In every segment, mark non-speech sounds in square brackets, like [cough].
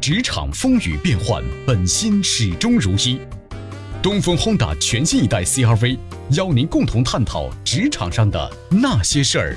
职场风雨变幻，本心始终如一。东风 Honda 全新一代 CRV，邀您共同探讨职场上的那些事儿。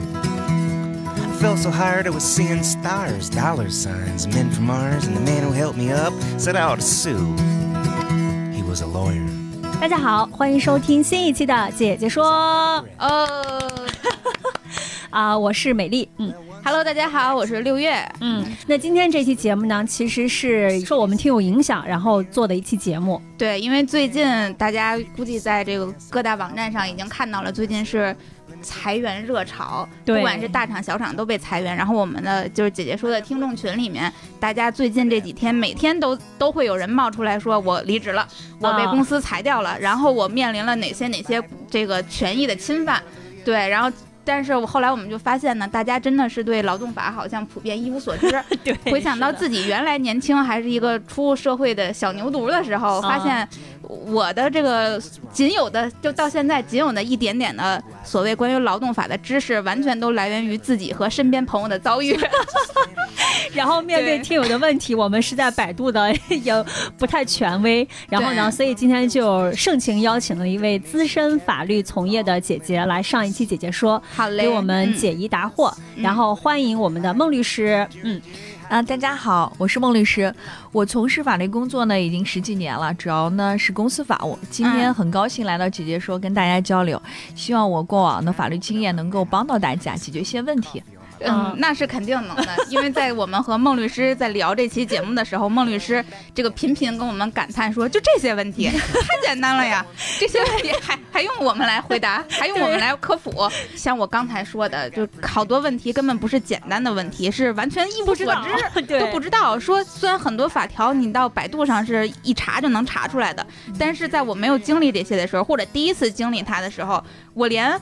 I fell so hard I was seeing stars, dollar signs, men from Mars, and the man who helped me up said I ought to sue. He was a lawyer. 大家好，欢迎收听新一期的《姐姐说》哦啊、我是美丽，嗯，Hello，大家好，我是六月。嗯。那今天这期节目呢，其实是受我们听友影响，然后做的一期节目。对，因为最近大家估计在这个各大网站上已经看到了，最近是裁员热潮，对不管是大厂小厂都被裁员。然后我们的就是姐姐说的听众群里面，大家最近这几天每天都都会有人冒出来说，我离职了，我被啊公司裁掉了，然后我面临了哪些哪些这个权益的侵犯，对，然后。但是我后来我们就发现呢，大家真的是对劳动法好像普遍一无所知。[laughs] 对回想到自己原来年轻还是一个初入社会的小牛犊的时候，发现我的这个仅有的就到现在仅有的一点点的所谓关于劳动法的知识，完全都来源于自己和身边朋友的遭遇。[laughs] 然后面对对听友的问题，我们是在百度的，也不太权威。然后呢，所以今天就盛情邀请了一位资深法律从业的姐姐来上一期姐姐说，好嘞，给我们嗯解疑答惑。嗯然后欢迎我们的孟律师，嗯，啊，大家好，我是孟律师。我从事法律工作呢已经十几年了，主要呢是公司法务。今天嗯很高兴来到姐姐说跟大家交流，希望我过往的法律经验能够帮到大家解决一些问题。嗯，那是肯定能的，[laughs] 因为在我们和孟律师在聊这期节目的时候，孟律师这个频频跟我们感叹说，就这些问题 [laughs] 太简单了呀，这些问题还还用我们来回答，还用我们来科普。像我刚才说的，就好多问题根本不是简单的问题，是完全一无所知。[laughs] 对都不知道。说虽然很多法条你到百度上是一查就能查出来的，但是在我没有经历这些的时候，或者第一次经历它的时候，我连。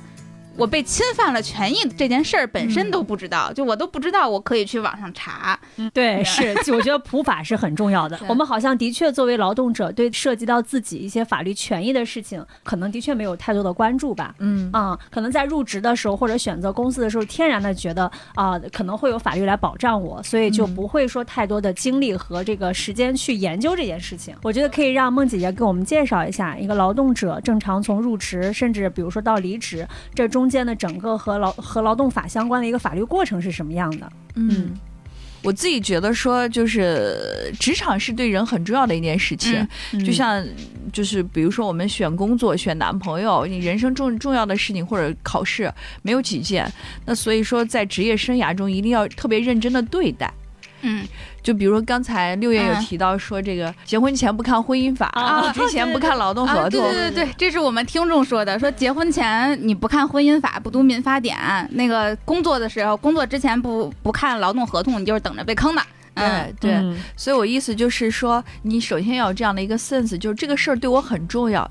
我被侵犯了权益这件事儿本身都不知道，就我都不知道我可以去网上查。对，是，就我觉得普法是很重要的。[laughs] 我们好像的确作为劳动者，对涉及到自己一些法律权益的事情，可能的确没有太多的关注吧。嗯啊、可能在入职的时候或者选择公司的时候，天然的觉得啊、可能会有法律来保障我，所以就嗯不会说太多的精力和这个时间去研究这件事情。我觉得可以让孟姐姐给我们介绍一下，一个劳动者正常从入职，甚至比如说到离职，这中间的整个和劳和劳动法相关的一个法律过程是什么样的？嗯。我自己觉得说，就是职场是对人很重要的一件事情，嗯就像就是比如说我们选工作、选男朋友，你人生重重要的事情或者考试没有几件，那所以说在职业生涯中一定要特别认真的对待。嗯，就比如说刚才六月有嗯提到说，这个结婚前不看婚姻法，啊入职前不看劳动合同，对对对，这是我们听众说的，说结婚前你不看婚姻法，不读民法典，那个工作的时候，工作之前不不看劳动合同，你就是等着被坑的。嗯，对对，嗯所以我意思就是说，你首先要有这样的一个 sense，就是这个事儿对我很重要。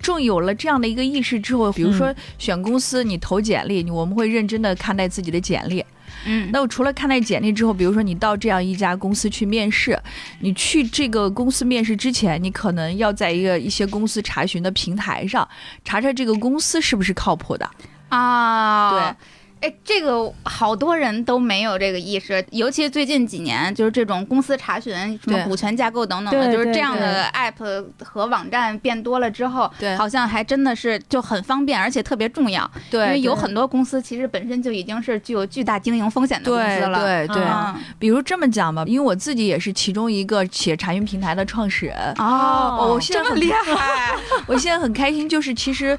重有了这样的一个意识之后，比如说选公司，你投简历，你我们会认真的看待自己的简历。嗯，那我除了看待简历之后，比如说你到这样一家公司去面试，你去这个公司面试之前，你可能要在一个一些公司查询的平台上查查这个公司是不是靠谱的。啊，对。哎，这个好多人都没有这个意识，尤其最近几年，就是这种公司查询、什么股权架构等等的，就是这样的 app 和网站变多了之后，对好像还真的是就很方便，而且特别重要。对，因为有很多公司其实本身就已经是具有巨大经营风险的公司了。对对，嗯比如这么讲吧，因为我自己也是其中一个企业查询平台的创始人。哦，我现在很这么厉害，[laughs] 我现在很开心，就是其实。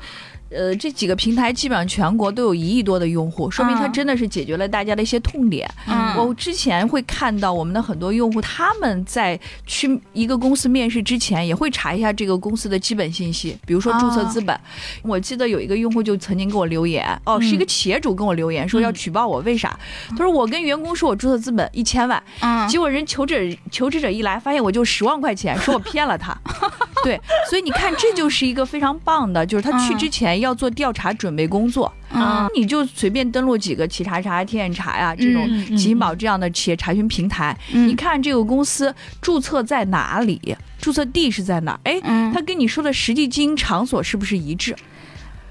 呃，这几个平台基本上全国都有一亿多的用户，说明它嗯真的是解决了大家的一些痛点。嗯我之前会看到我们的很多用户，他们在去一个公司面试之前，也会查一下这个公司的基本信息，比如说注册资本。我记得有一个用户就曾经给我留言，哦，是一个企业主跟我留言说要举报我，为啥？他说我跟员工说我注册资本一千万，嗯结果人求职者求职者一来，发现我就十万块钱，说我 [laughs] 骗了他。对，所以你看，这就是一个非常棒的，就是他去嗯之前要做调查准备工作，嗯。你就随便登录几个企查查、天眼查呀、这种金宝这样的企业查询平台，嗯。你看这个公司注册在哪里，注册地是在哪儿？哎，嗯。他跟你说的实际经营场所是不是一致？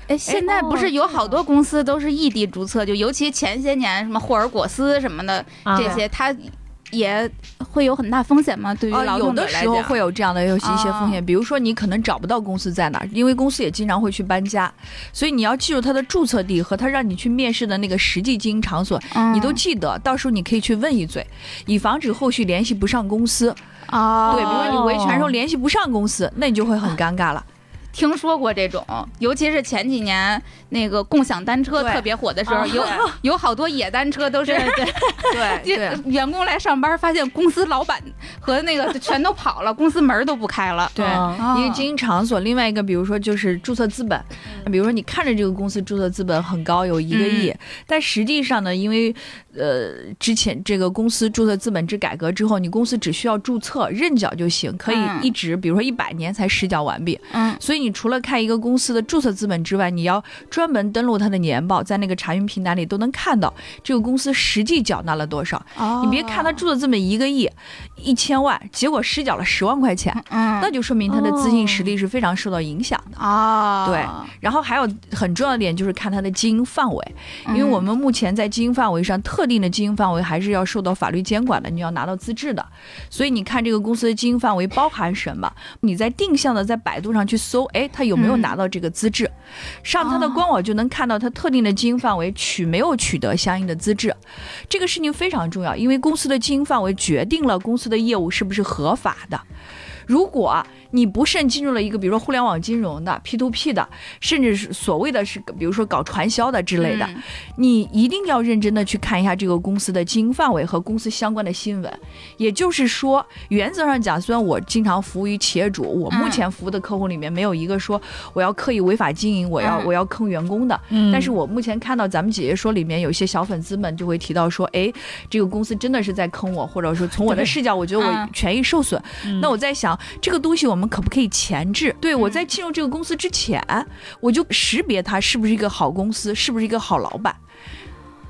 哎，现在不是有好多公司都是异地注册，就尤其前些年什么霍尔果斯什么的啊。这些，它也会有很大风险吗？对于啊，劳有的动者来讲，时候会有这样的有一些啊风险，比如说你可能找不到公司在哪儿，因为公司也经常会去搬家，所以你要记住他的注册地和他让你去面试的那个实际经营场所，嗯你都记得，到时候你可以去问一嘴，以防止后续联系不上公司。啊，对，比如说你维权时候联系不上公司，那你就会很尴尬了。听说过这种，尤其是前几年那个共享单车特别火的时候，啊。有 [laughs] 有好多野单车都是对对这 [laughs] 员工来上班，发现公司老板和那个全都跑了，[laughs] 公司门都不开了。对啊。一个经营场所，另外一个比如说就是注册资本，比如说你看着这个公司注册资本很高，有一个亿，但实际上呢，因为呃之前这个公司注册资本制改革之后，你公司只需要注册认缴就行，可以嗯。一直比如说一百年才实缴完毕。嗯。所以你除了看一个公司的注册资本之外，你要专门登录它的年报，在那个查询平台里都能看到这个公司实际缴纳了多少。哦你别看它注册资本一个亿、一千万，结果实缴了十万块钱，嗯那就说明它的资金实力是非常受到影响的。啊，对然后还有很重要的点就是看它的经营范围，因为我们目前在经营范围上，特定的经营范围还是要受到法律监管的，你要拿到资质的。所以你看这个公司的经营范围包含什么？你在定向的在百度上去搜，哎，他有没有拿到这个资质？上他的官网就能看到他特定的经营范围取没有取得相应的资质。这个事情非常重要，因为公司的经营范围决定了公司的业务是不是合法的。如果你不慎进入了一个，比如说互联网金融的、P to P 的，甚至是所谓的是，比如说搞传销的之类的，嗯你一定要认真的去看一下这个公司的经营范围和公司相关的新闻。也就是说，原则上讲，虽然我经常服务于企业主，我目前服务的客户里面没有一个说我要刻意违法经营，我要嗯我要坑员工的。嗯但是我目前看到咱们姐姐说里面有一些小粉丝们就会提到说，哎，这个公司真的是在坑我，或者说从我的视角，我觉得我嗯权益受损。嗯那我在想，这个东西我们可不可以前置？对我在进入这个公司之前，我就识别它是不是一个好公司，是不是一个好老板。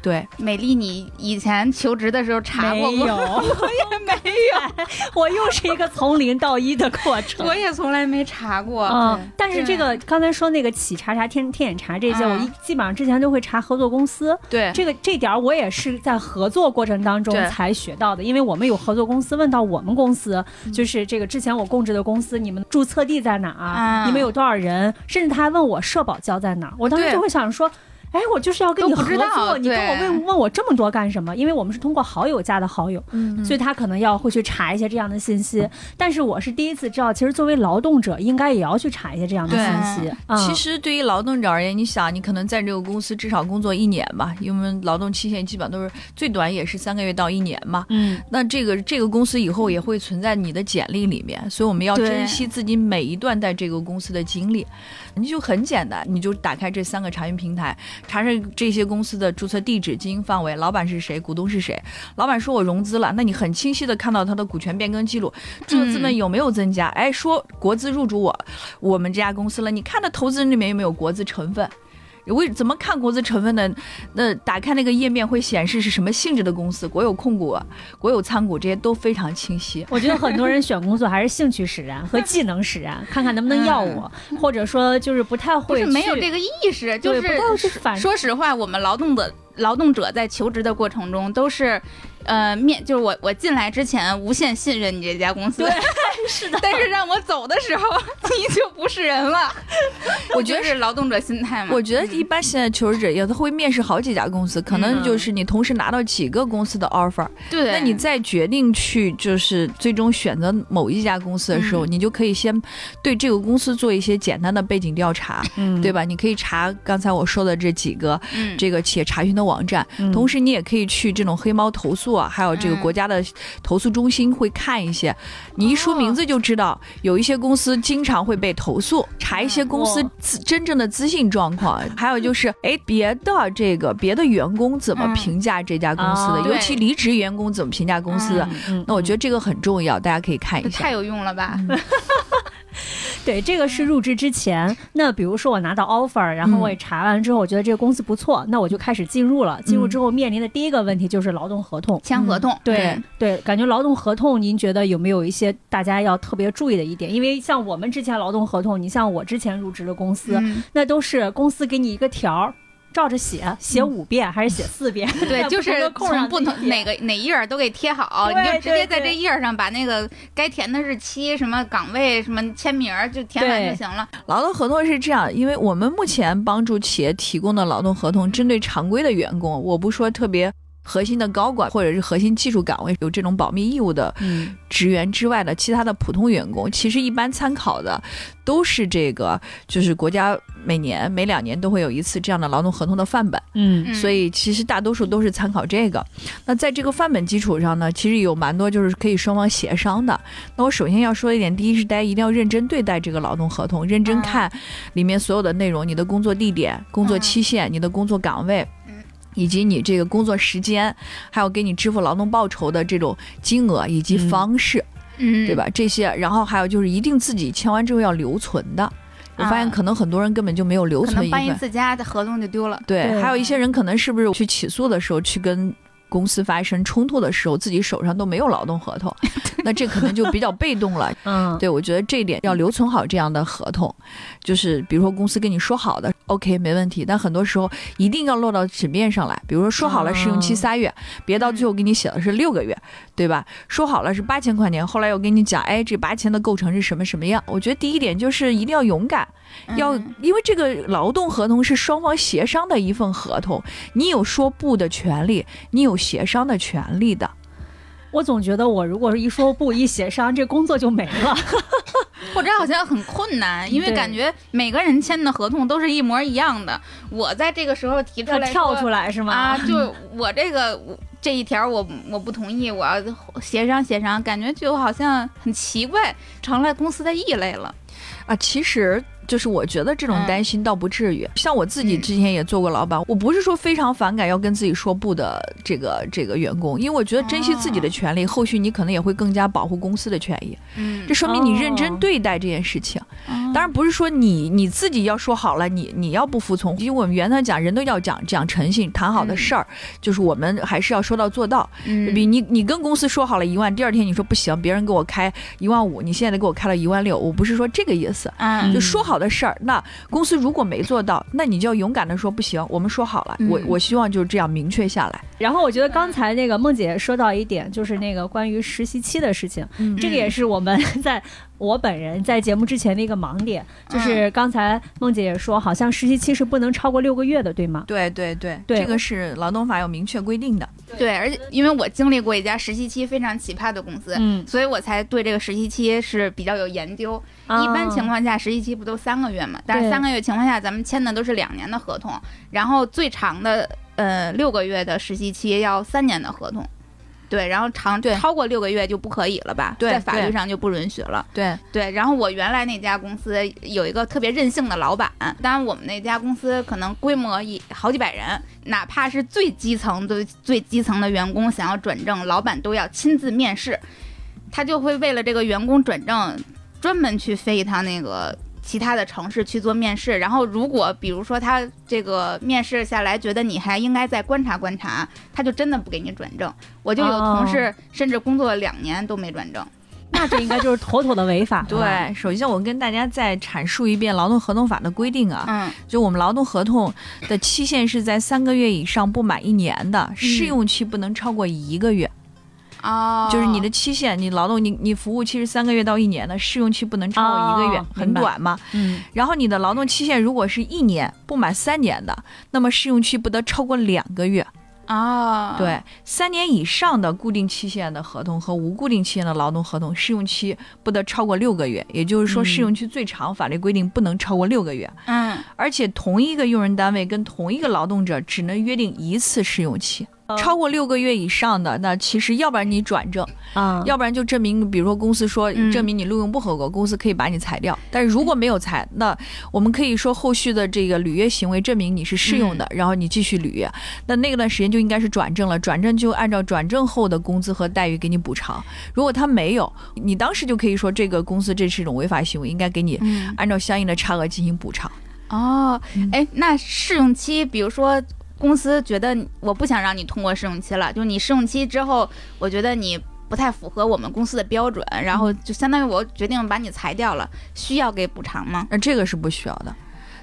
对，美丽，你以前求职的时候查过没有，吗？[laughs] 我也没有，[laughs] 我又是一个从零到一的过程。我也从来没查过。嗯，但是这个刚才说那个企查查、天天眼查这些，嗯我一基本上之前都会查合作公司。对这个这点儿我也是在合作过程当中才学到的，因为我们有合作公司问到我们公司，就是这个之前我供职的公司，你们注册地在哪儿？嗯你们有多少人？甚至他还问我社保交在哪儿，我当时就会想说。哎，我就是要跟你合都不知道作，你跟我问问我这么多干什么？因为我们是通过好友加的好友，嗯所以他可能要会去查一些这样的信息。但是我是第一次知道，其实作为劳动者应该也要去查一些这样的信息。嗯其实对于劳动者而言，你想，你可能在这个公司至少工作一年吧，因为劳动期限基本上都是最短也是三个月到一年嘛。嗯，那这个这个公司以后也会存在你的简历里面，所以我们要珍惜自己每一段在这个公司的经历。你就很简单，你就打开这三个查询平台，查查这些公司的注册地址、经营范围、老板是谁、股东是谁。老板说我融资了，那你很清晰的看到他的股权变更记录，注册资本有没有增加？哎，说国资入主我我们这家公司了，你看他投资人里面有没有国资成分？为怎么看国资成分的？那打开那个页面会显示是什么性质的公司，国有控股、国有参股这些都非常清晰。[laughs] 我觉得很多人选工作还是兴趣使然和技能使然，看看能不能要我，或者说就是不太不会是没有这个意识，就对不太是反说实话，我们劳动的劳动者在求职的过程中都是。呃，面就是我，我进来之前无限信任你这家公司，对 [laughs] 是的，但是让我走的时候，[laughs] 你就不是人了。我觉得是劳动者心态嘛。我觉得一般现在求职者有的会面试好几家公司，可能嗯就是你同时拿到几个公司的 offer，、对，那你再决定去就是最终选择某一家公司的时候，嗯你就可以先对这个公司做一些简单的背景调查，嗯对？吧？你可以查刚才我说的这几个嗯这个企业查询的网站，嗯同时你也可以去这种黑猫投诉啊，还有这个嗯国家的投诉中心会看一些，你一说名字就知道，有一些公司经常会被投诉，查一些公司真正的资信状况，还有就是哎别的这个别的员工怎么嗯评价这家公司的，啊尤其离职员工怎么评价公司的。嗯那我觉得这个很重要，大家可以看一下。太有用了吧？[laughs] [laughs] 对，这个是入职之前。那比如说我拿到 offer，然后我也查完之后，我觉得这个公司不错，那我就开始进入了。进入之后面临的第一个问题就是劳动合同。签合同，对对，感觉劳动合同，您觉得有没有一些大家要特别注意的一点？因为像我们之前劳动合同，你像我之前入职的公司，嗯那都是公司给你一个条儿，照着写，写五遍还是写四遍？[laughs] 对，[laughs] 就是从不同哪个哪页儿都给贴好，你就直接在这页儿上把那个该填的日期、什么岗位、什么签名儿就填完就行了。劳动合同是这样，因为我们目前帮助企业提供的劳动合同，针对常规的员工，我不说特别核心的高管或者是核心技术岗位有这种保密义务的嗯职员之外的其他的普通员工，其实一般参考的都是这个，就是国家每年每两年都会有一次这样的劳动合同的范本。嗯嗯所以其实大多数都是参考这个。那在这个范本基础上呢，其实有蛮多就是可以双方协商的。那我首先要说一点，第一是大家一定要认真对待这个劳动合同，认真嗯看里面所有的内容，你的工作地点、工作期限、你的工作岗位嗯。以及你这个工作时间，还有给你支付劳动报酬的这种金额以及嗯方式，嗯，对吧？这些，然后还有就是一定自己签完之后要留存的。我发现啊可能很多人根本就没有留存一份，搬一次家，的合同就丢了。对，对还有一些人可能是不是去起诉的时候去跟公司发生冲突的时候，自己手上都没有劳动合同，[laughs] 那这可能就比较被动了。嗯，对，我觉得这一点要留存好这样的合同，就是比如说公司跟你说好的，OK 没问题，但很多时候一定要落到纸面上来。比如说说好了试用期嗯仨月，别到最后给你写的是六个月，对吧？说好了是八千块钱，后来又跟你讲，哎，这八千的构成是什么什么样？我觉得第一点就是一定要勇敢，要嗯因为这个劳动合同是双方协商的一份合同，你有说不的权利，你有协商的权利的。我总觉得我如果是一说不一协商，这工作就没了。[laughs] 或者好像很困难，因为感觉每个人签的合同都是一模一样的。我在这个时候提出来说跳出来是吗？啊，就我这个我这一条我我不同意，我要协商协商，感觉就好像很奇怪，成了公司的异类了。啊，其实就是我觉得这种嗯担心倒不至于。像我自己嗯之前也做过老板，我不是说非常反感要跟自己说不的这个这个员工，因为我觉得珍惜自己的权利，后续你可能也会更加保护公司的权益。嗯这说明你认真哦对待这件事情。当当然不是说你你自己要说好了，你你要不服从。因为我们原来讲，人都要讲讲诚信，谈好的事儿，就是我们还是要说到做到。嗯比你你跟公司说好了一万，第二天你说不行，别人给我开一万五，你现在给我开了一万六，我不是说这个意思。嗯就说好的事儿，那公司如果没做到，那你就要勇敢的说不行，我们说好了，我嗯我希望就是这样明确下来。然后我觉得刚才那个孟姐说到一点，就是那个关于实习期的事情，嗯这个也是我们 [laughs] 在我本人在节目之前的一个盲点，就是刚才梦姐也说，好像实习期是不能超过六个月的，对吗？对对对，对这个是劳动法有明确规定的。对，而且因为我经历过一家实习期非常奇葩的公司，嗯，所以我才对这个实习期是比较有研究。一般情况下，实习期不都三个月嘛？但是三个月情况下，咱们签的都是两年的合同，然后最长的呃六个月的实习期要三年的合同。对，然后长对超过六个月就不可以了吧？对在法律上就不允许了。对，对，然后我原来那家公司有一个特别任性的老板，当然我们那家公司可能规模也好几百人，哪怕是最基层的最基层的员工想要转正，老板都要亲自面试，他就会为了这个员工转正，专门去飞一趟那个。其他的城市去做面试，然后如果比如说他这个面试下来觉得你还应该再观察观察，他就真的不给你转正。我就有同事甚至工作了两年都没转正。那这应该就是妥妥的违法。[laughs] 对，首先我跟大家再阐述一遍劳动合同法的规定啊，嗯就我们劳动合同的期限是在三个月以上不满一年的，试用期不能超过一个月。哦，就是你的期限，你劳动你你服务期是三个月到一年的，试用期不能超过一个月，哦很短嘛。嗯然后你的劳动期限如果是一年不满三年的，那么试用期不得超过两个月。哦，对，三年以上的固定期限的合同和无固定期限的劳动合同，试用期不得超过六个月。也就是说，嗯试用期最长法律规定不能超过六个月。嗯，而且同一个用人单位跟同一个劳动者只能约定一次试用期。超过六个月以上的，那其实要不然你转正，啊，要不然就证明，比如说公司说嗯证明你录用不合格，公司可以把你裁掉。但是如果没有裁，那我们可以说后续的这个履约行为证明你是适用的，然后你继续履约。那那段时间就应该是转正了，转正就按照转正后的工资和待遇给你补偿。如果他没有，你当时就可以说这个公司这是一种违法行为，应该给你嗯按照相应的差额进行补偿。哦嗯，哎，那试用期，比如说公司觉得我不想让你通过试用期了，就你试用期之后，我觉得你不太符合我们公司的标准，然后就相当于我决定把你裁掉了，需要给补偿吗？那这个是不需要的。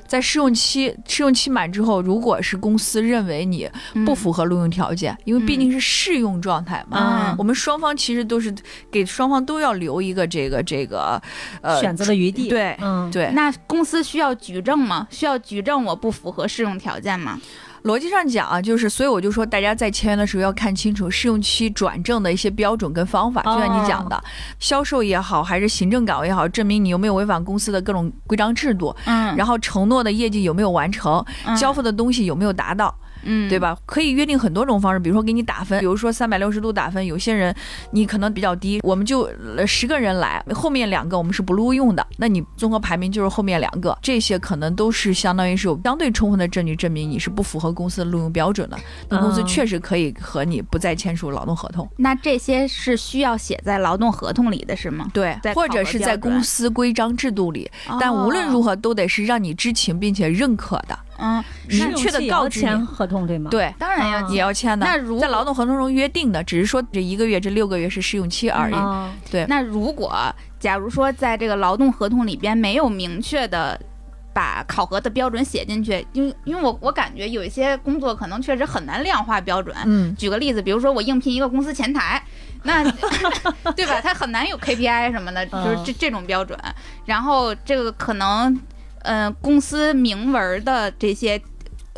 在试用期试用期满之后，如果是公司认为你不符合录用条件，因为毕竟是试用状态嘛，嗯我们双方其实都是给双方都要留一个这个这个呃选择的余地。对嗯，对，那公司需要举证吗？需要举证我不符合试用条件吗？逻辑上讲啊，就是所以我就说，大家在签约的时候要看清楚试用期转正的一些标准跟方法。就像你讲的，销售也好，还是行政岗位也好，证明你有没有违反公司的各种规章制度，嗯，然后承诺的业绩有没有完成，嗯交付的东西有没有达到。嗯，对？吧？可以约定很多种方式，比如说给你打分，比如说三百六十度打分，有些人你可能比较低，我们就呃十个人来，后面两个我们是不录用的，那你综合排名就是后面两个，这些可能都是相当于是有相对充分的证据证明你是不符合公司的录用标准的，那公司嗯确实可以和你不再签署劳动合同。那这些是需要写在劳动合同里的是吗？对，或者是在公司规章制度里，但无论如何，何都得是让你知情并且认可的，嗯，明确的要告知签。合同对吗？，对，当然要嗯也要签的。那如在劳动合同中约定的，只是说这一个月、这六个月是试用期而已。对，那如果假如说在这个劳动合同里边没有明确的把考核的标准写进去，因为因为我我感觉有一些工作可能确实很难量化标准。嗯，举个例子，比如说我应聘一个公司前台，那 [laughs] 对吧？他很难有 KPI 什么的，就是这这种标准。然后这个可能，呃，公司明文的这些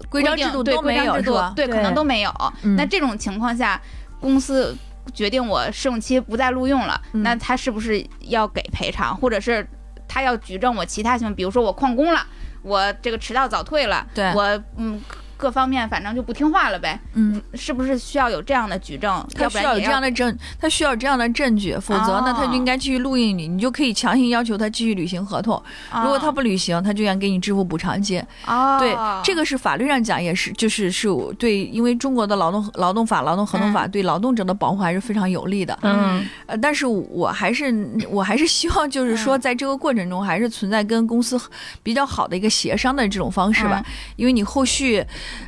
规章制度对都没有？对，可能都没有。嗯。那这种情况下，公司决定我试用期不再录用了，嗯。那他是不是要给赔偿，或者是他要举证我其他行为，比如说我旷工了，我这个迟到早退了，对。我嗯各方面反正就不听话了呗，嗯，是不是需要有这样的举证？他需要有这样的证，他需要这样的证据，否则呢，哦他就应该继续录用你，你就可以强行要求他继续履行合同。如果他不履行，他就应该给你支付补偿金。哦，对，这个是法律上讲也是，就是是我对，因为中国的劳动劳动法、劳动合同法对劳动者的保护还是非常有利的。嗯呃，但是我还是我还是希望，就是说，嗯在这个过程中，还是存在跟公司比较好的一个协商的这种方式吧。因为你后续，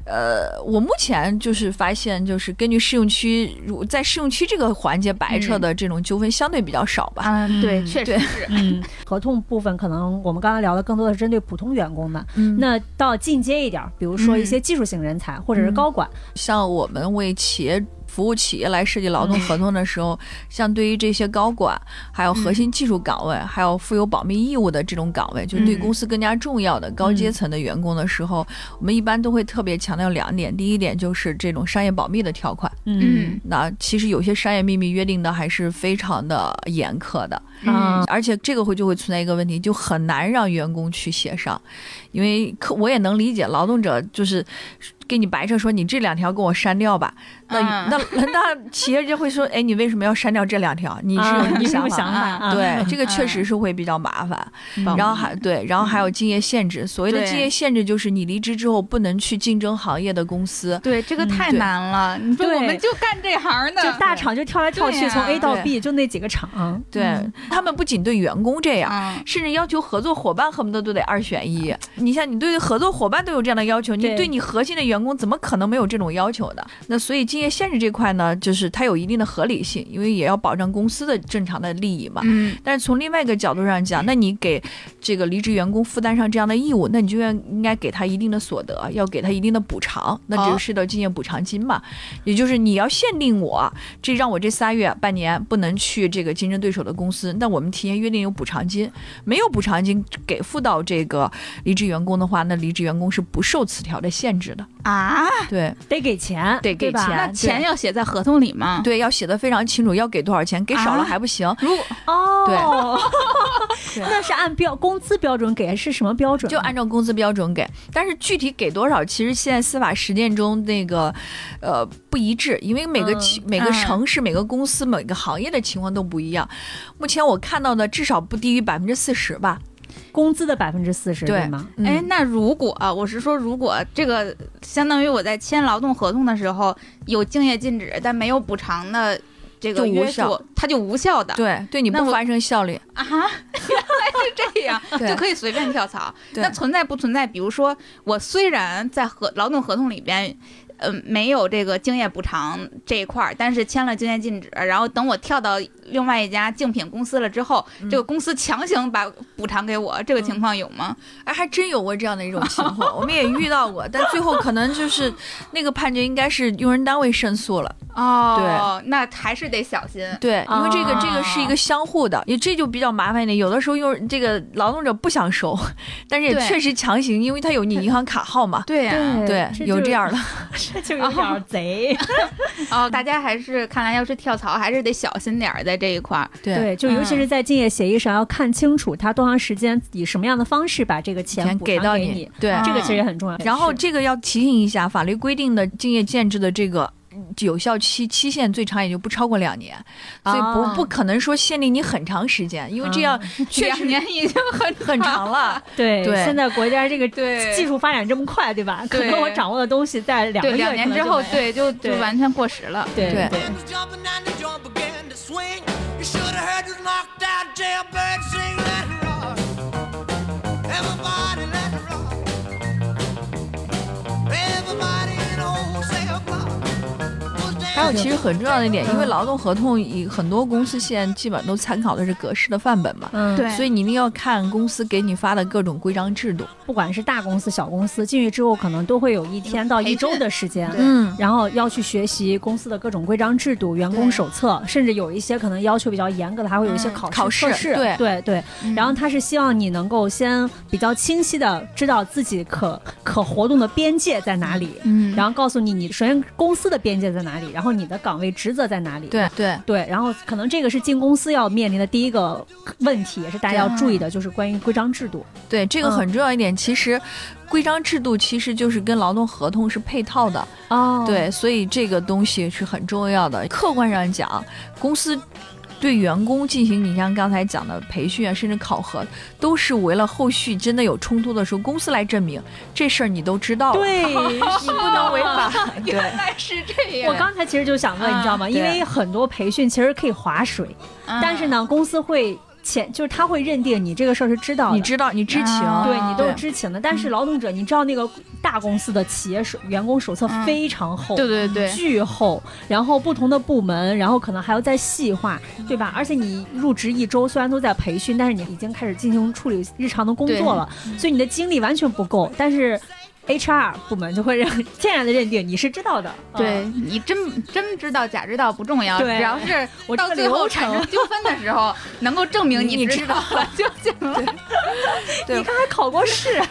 呃，我目前就是发现，就是根据试用期，如在试用期这个环节白扯的这种纠纷相对比较少吧。嗯，对，嗯。确实是，嗯，[laughs] 合同部分可能我们刚才聊的更多的是针对普通员工的。嗯。那到进阶一点儿，比如说一嗯些技术型人才或者是嗯。高管，像我们为企业服务企业来设计劳动合同的时候，[laughs] 像对于这些高管，还有核心技术岗位，还有负有保密义务的这种岗位，就是对嗯。公司更加重要的高阶层的员工的时候，我们一般都会特别强调两点。第一点就是这种商业保密的条款。嗯。那其实有些商业秘密约定的还是非常的严苛的，嗯。而且这个会就会存在一个问题，就很难让员工去协商，因为可我也能理解劳动者就是给你白扯说你这两条给我删掉吧，那、嗯 [laughs] 那那企业就会说，哎，你为什么要删掉这两条？你是啊有什么你什么想法？对，[laughs] 这个嗯确实是会比较麻烦，保然后还对，然后还有竞业限制。所谓的对竞业限制，就是你离职之后不能去竞争行业的公司。对，这个嗯太难了。你说我们就干这行的，就大厂就跳来跳去，从 A 到 B 就那几个厂。对、嗯他们不仅对员工这样，嗯，甚至要求合作伙伴恨不得都得二选一。你像你对合作伙伴都有这样的要求，你对对你核心的员工怎么可能没有这种要求的？那所以竞限制这块呢，就是它有一定的合理性，因为也要保障公司的正常的利益嘛。嗯，但是从另外一个角度上讲，那你给这个离职员工负担上这样的义务，那你就要应该给他一定的所得，要给他一定的补偿，那哦就是的敬业补偿金嘛。也就是你要限定我，这让我这仨月、半年不能去这个竞争对手的公司，那我们提前约定有补偿金，没有补偿金给付到这个离职员工的话，那离职员工是不受此条的限制的。啊，对得给钱，得给钱那钱要写在合同里吗？对，要写的非常清楚，要给多少钱，给少了啊还不行。如果哦，对 [laughs] 那是按标工资标准给，是什么标准？就按照工资标准给，但是具体给多少，其实现在司法实践中那个，呃，不一致，因为每个嗯、每个嗯城市、每个公司、每个行业的情况都不一样。目前我看到的至少不低于百分之四十吧。工资的百分之四十，对对吗？嗯哎，那如果、啊、我是说，如果这个相当于我在签劳动合同的时候有竞业禁止，但没有补偿的这就无个约效束，它就无效的。对，对你不发生效力。啊，[laughs] 原来是这样，[laughs] 就可以随便跳槽。那存在不存在？比如说，我虽然在合劳动合同里边。呃，没有这个竞业补偿这一块儿，但是签了竞业禁止，然后等我跳到另外一家竞品公司了之后，这个公司强行把补偿给我，这个情况有吗？哎，还真有过这样的一种情况，我们也遇到过，但最后可能就是 [laughs] 那个判决应该是用人单位胜诉了。哦，那还是得小心。对，因为这个、这个是一啊个相互的，也这就比较麻烦一点。有的时候用这个劳动者不想收，但是也确实强行，因为他有你银行卡号嘛。对呀、对，有这样的。[laughs] 这就有点贼。哦，大家还是看来要是跳槽，还是得小心点儿在这一块儿。对对，就尤其是在竞业协议上要看清楚他多长时间以什么样的方式把这个钱给到你偿给你，对啊这个其实也很重要。然后这个要提醒一下，法律规定的竞业建制的这个。有效期期限最长也就不超过两年，所以不、啊不可能说限定你很长时间，因为这样确实年已经很很长了。对对现在国家这个对技术发展这么快，对吧？可能我掌握的东西在两个两年之后，对就就完全过时了。对对还有，其实很重要的一点，因为劳动合同以很多公司现在基本都参考的是格式的范本嘛，嗯，对所以你一定要看公司给你发的各种规章制度。不管是大公司、小公司，进去之后可能都会有一天到一周的时间。嗯，然后要去学习公司的各种规章制度、员工手册，甚至有一些可能要求比较严格的，还会有一些嗯考试、考试测试。对对对。然后他是希望你能够先比较清晰的知道自己可可活动的边界在哪里，嗯然后告诉你你首先公司的边界在哪里，然后你的岗位职责在哪里。对对对，然后可能这个是进公司要面临的第一个问题，也是大家要注意的，就是关于规章制度。对，这个嗯很重要一点。其实，规章制度其实就是跟劳动合同是配套的。哦对，所以这个东西是很重要的。客观上讲，公司。对员工进行，你像刚才讲的培训啊，甚至考核，都是为了后续真的有冲突的时候，公司来证明这事儿你都知道了，对，[laughs] 你不能违法。[laughs] 对，原来是这样。我刚才其实就想问，嗯你知道吗？因为很多培训其实可以划水，嗯但是呢，公司会前就是他会认定你这个事儿是知道的，你知道，你知情，啊对你都是知情的。但是劳动者，你知道那个大公司的企业手员工手册嗯非常厚，对对对，巨厚，然后不同的部门，然后可能还要再细化，对吧？而且你入职一周，虽然都在培训，但是你已经开始进行处理日常的工作了，所以你的精力完全不够。但是 HR 部门就会认 [laughs] 天然的认定你是知道的，对嗯你真真知道假知道不重要，对只要是我到最后产生纠纷的时候，[laughs] 能够证明你知知道了就行了。[laughs] 对你刚才考过试，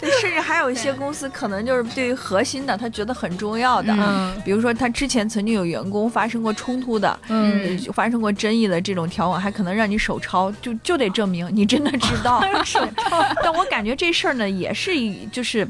对，甚至还有一些公司可能就是对于核心的，他觉得很重要的，嗯比如说他之前曾经有员工发生过冲突的，嗯呃发生过争议的这种条款，还可能让你手抄，就就得证明你真的知道。手抄，但我感觉这事儿呢，也是一就是。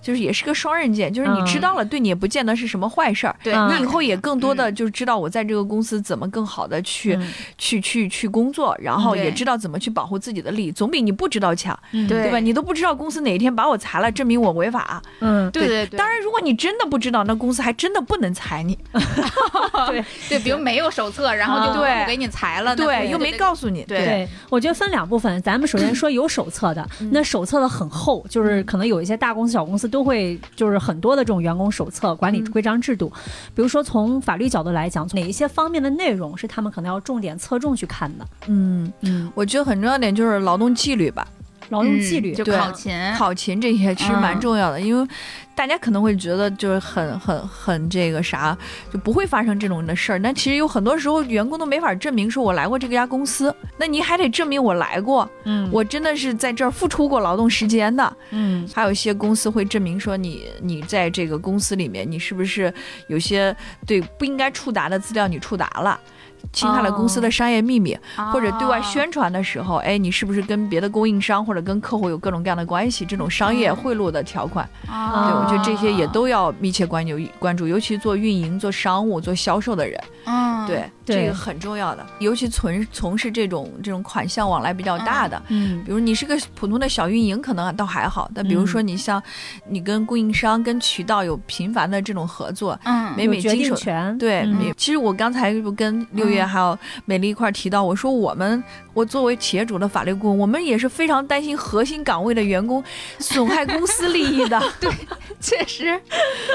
就是也是个双刃剑，就是你知道了，对你也不见得是什么坏事儿。对嗯你以后也更多的就是知道我在这个公司怎么更好的去、嗯去去去工作，然后也知道怎么去保护自己的利益，总比你不知道强，嗯对对吧？你都不知道公司哪一天把我裁了，证明我违法。嗯，对对对，当然，如果你真的不知道，那公司还真的不能裁你。[laughs] 对对，比如没有手册，然后就啊对不给你裁了，那对，又没告诉你。对对，我觉得分两部分。咱们首先说有手册的，那手册的很厚，就是可能有一些大公司司、小公司都会就是很多的这种员工手册、管理嗯规章制度。比如说从法律角度来讲，哪一些方面的内容是他们可能要重点侧重去看的？嗯，嗯，我觉得很重要一点就是劳动纪律吧。劳动纪律，嗯就对考勤，考勤这些其实蛮嗯重要的，因为大家可能会觉得就是很很很这个啥，就不会发生这种的事儿。但其实有很多时候员工都没法证明说我来过这家公司，那你还得证明我来过，嗯，我真的是在这儿付出过劳动时间的。嗯还有一些公司会证明说你你在这个公司里面，你是不是有些对不应该触达的资料你触达了。侵害了公司的商业秘密，或者对外宣传的时候，哎，你是不是跟别的供应商或者跟客户有各种各样的关系？这种商业贿赂的条款，对啊，我觉得这些也都要密切关注关注，尤其做运营、做商务、做销售的人，嗯，对对这个很重要的。尤其从从事这种这种款项往来比较大的，嗯比如你是个普通的小运营，可能倒还好，但比如说你像你跟供应商、跟渠道有频繁的这种合作，嗯，每有决每经手。对，其实我刚才不跟六月嗯还有美丽一块提到，我说我们我作为企业主的法律顾问，我们也是非常担心核心岗位的员工损害公司利益的。[laughs] 对确实，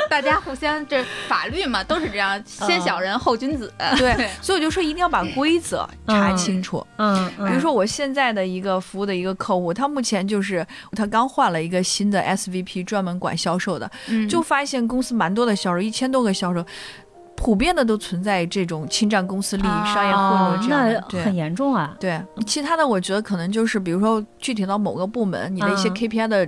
大家互相这法律嘛都是这样，先小人后君子。[laughs] 对，所以我就说一定要把规则查清楚。嗯，嗯。比如说我现在的一个服务的一个客户，他目前就是他刚换了一个新的 SVP，专门管销售的，嗯。就发现公司蛮多的销售，一千多个销售。普遍的都存在这种侵占公司利益、啊商业贿哦赂这样的，对很严重啊，对，其他的我觉得可能就是，比如说具体到某个部门，你的一些嗯。KPI 的、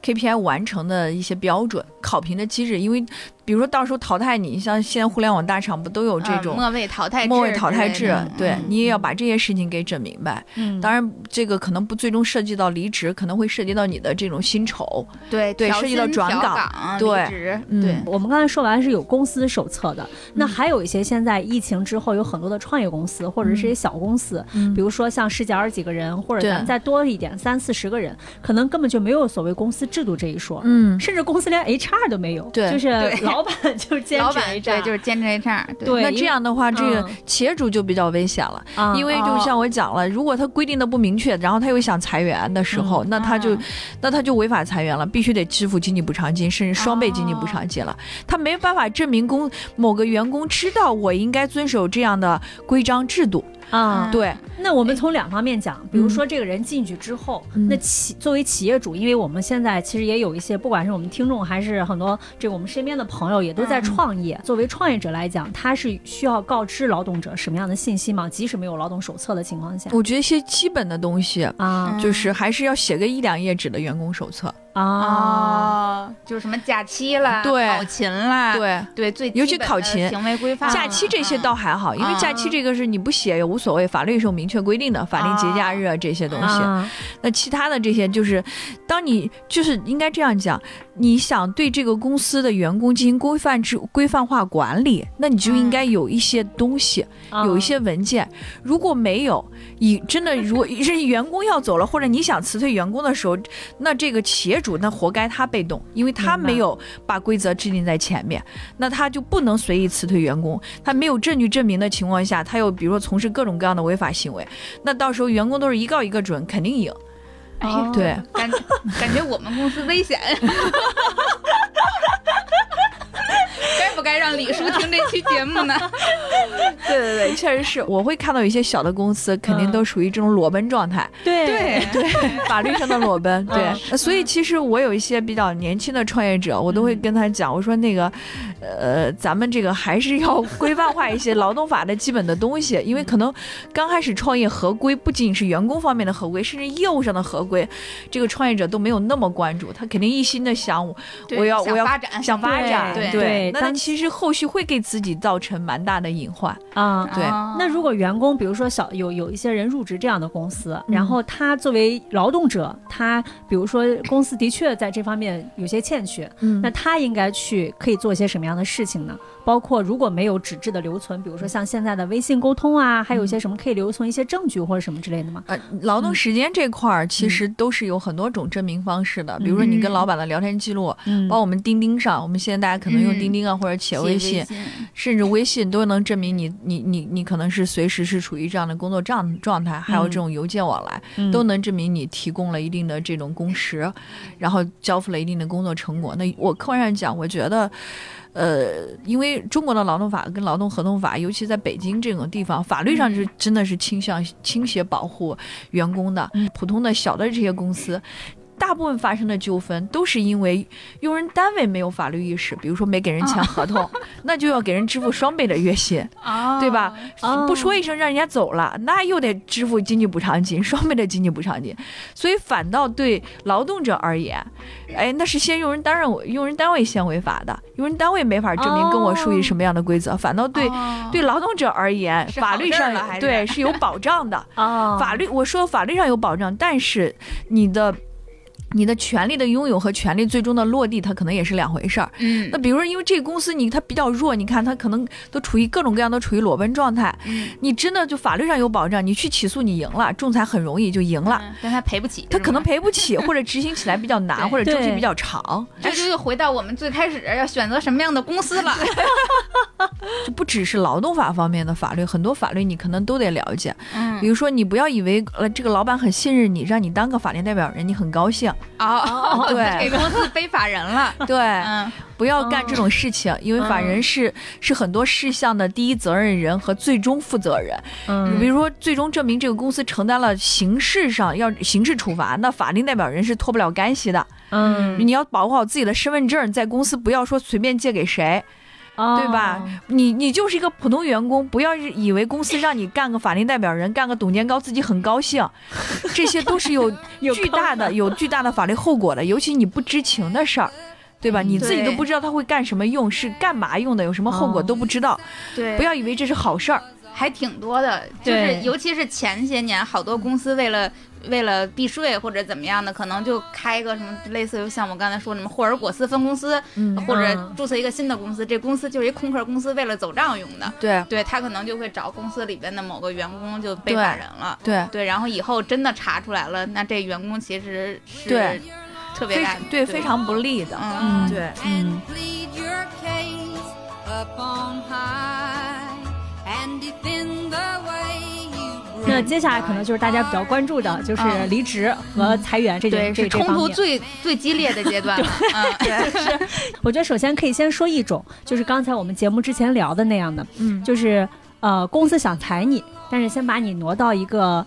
KPI 完成的一些标准、考评的机制，因为比如说到时候淘汰你，像现在互联网大厂不都有这种嗯末位淘汰制末位淘汰制？对嗯你也要把这些事情给整明白。嗯，当然，这个可能不最终涉及到离职，可能会涉及到你的这种薪酬。对对涉及到转岗岗对嗯对，我们刚才说完是有公司手册的，那嗯还有一些现在疫情之后有很多的创业公司或者是一些小公司，嗯比如说像十几二十几个人，或者对咱再多一点三四十个人，可能根本就没有所谓公司制度这一说。嗯，甚至公司连 HR 都没有，对就是对老板 [laughs] 就是兼职老板 HR，对就是兼职 HR，对。那这样的话，这个嗯企业主就比较危险了。啊因为就像我讲了，如果他规定的不明确，然后他又想裁员的时候，嗯。那他就、嗯。那他就违法裁员了，必须得支付经济补偿金，甚至双倍经济补偿金了。他没办法证明公某个员工知道我应该遵守这样的规章制度。啊，对，那我们从两方面讲，比如说这个人进去之后，嗯那企作为企业主，因为我们现在其实也有一些，不管是我们听众还是很多这个我们身边的朋友，也都在嗯创业。作为创业者来讲，他是需要告知劳动者什么样的信息吗？即使没有劳动手册的情况下我觉得一些基本的东西。啊嗯就是还是要写个一两页纸的员工手册，啊。哦，就是什么假期啦，对。考勤啦，对，对，最尤其考勤。行为规范，假期这些倒还好，因为假期这个是你不写也无所谓，法律是有明确规定的，法定节假日啊这些东西。啊。那其他的这些，就是当你就是应该这样讲，你想对这个公司的员工进行规范制规范化管理，那你就应该有一些东西，啊。有一些文件。如果没有，以真的如果 [laughs] 是员工要走了，或者你想辞退员工的时候，那这个企业主那活该他被动，因为他没有把规则制定在前面，那他就不能随意辞退员工。他没有证据证明的情况下，他又比如说从事各种各样的违法行为，那到时候员工都是一告一个准，肯定赢。哎哦对，感感觉我们公司危险。[laughs] [laughs] 该不该让李叔听这期节目呢？[laughs] 对对对，确实是，我会看到有一些小的公司肯定都属于这种裸奔状态，对。对。对，[laughs] 法律上的裸奔，对。所以其实我有一些比较年轻的创业者，我都会跟他讲，我说那个，呃，咱们这个还是要规范化一些劳动法的基本的东西，因为可能刚开始创业合规不仅是员工方面的合规，甚至业务上的合规，这个创业者都没有那么关注，他肯定一心的想我我要我要发展。想发展，对对那其实后续会给自己造成蛮大的隐患，啊。对哦那如果员工，比如说小有有一些人入职这样的公司，嗯然后他作为劳动者，他比如说公司的确在这方面有些欠缺，嗯那他应该去可以做些什么样样的事情呢？包括如果没有纸质的留存，比如说像现在的微信沟通啊，还有一些什么可以留存一些证据或者什么之类的吗？呃，劳动时间这块儿其实都是有很多种证明方式的，比如说你跟老板的聊天记录，嗯。包括我们钉钉上，我们现在大家可能用嗯。钉钉啊，或者企业写微信，甚至微信都能证明你你你你可能是随时是处于这样的工作状状态，还有这种邮件往来，嗯。都能证明你提供了一定的这种工时，然后交付了一定的工作成果。那我客观上讲，我觉得。呃，因为中国的劳动法跟劳动合同法，尤其在北京这种地方，法律上是真的是倾向倾斜保护员工的。普通的小的这些公司，大部分发生的纠纷都是因为用人单位没有法律意识，比如说没给人签合同，[laughs] 那就要给人支付双倍的月薪，啊对吧？哦不说一声让人家走了，那又得支付经济补偿金，双倍的经济补偿金，所以反倒对劳动者而言，哎，那是先用人单位用人单位先违法的，用人单位没法证明跟我属于什么样的规则，反倒对、哦对劳动者而言，法律上对是有保障的。哦，法律我说法律上有保障，但是你的你的权利的拥有和权利最终的落地，它可能也是两回事儿。嗯那比如说，因为这个公司你它比较弱，你看它可能都处于各种各样都处于裸奔状态，嗯你真的就法律上有保障，你去起诉你赢了，仲裁很容易就赢了。嗯但他赔不起，他可能。赔不起，[laughs] 或者执行起来比较难，或者周期比较长。这就又回到我们最开始要选择什么样的公司了。[laughs] 就不只是劳动法方面的法律，很多法律你可能都得了解。嗯比如说，你不要以为呃这个老板很信任你，让你当个法定代表人，你很高兴。哦，对。给公司背法人了。[laughs] 对，嗯。不要干这种事情，因为法人是是很多事项的第一责任人和最终负责人。嗯。比如说，最终证明这个公司承担了刑事上要刑事处罚，那法定代表人是脱不了干系的。嗯，你要保护好自己的身份证，在公司不要说随便借给谁，对吧？你你就是一个普通员工，不要以为公司让你干个法定代表人，干个董监高，自己很高兴，这些都是有 [laughs] 有巨大的有巨大的法律后果的，尤其你不知情的事儿。对吧？你自己都不知道他会干什么用，是干嘛用的，有什么后果哦都不知道。对，不要以为这是好事儿。还挺多的，就是尤其是前些年，好多公司为了为了避税或者怎么样的，可能就开一个什么类似于像我刚才说什么霍尔果斯分公司，嗯或者嗯注册一个新的公司，这公司就是一空壳公司，为了走账用的。对对他可能就会找公司里边的某个员工就背对法人了。对，对，然后以后真的查出来了，那这员工其实是对特别大非常对非常不利的。嗯对，嗯那接下来可能就是大家比较关注的，就是离职和裁员这件、对，是冲。突最最激烈的阶段了。嗯，[laughs] 对，我觉得首先可以先说一种，就是刚才我们节目之前聊的那样的，嗯，就是呃，公司想裁你，但是先把你挪到一个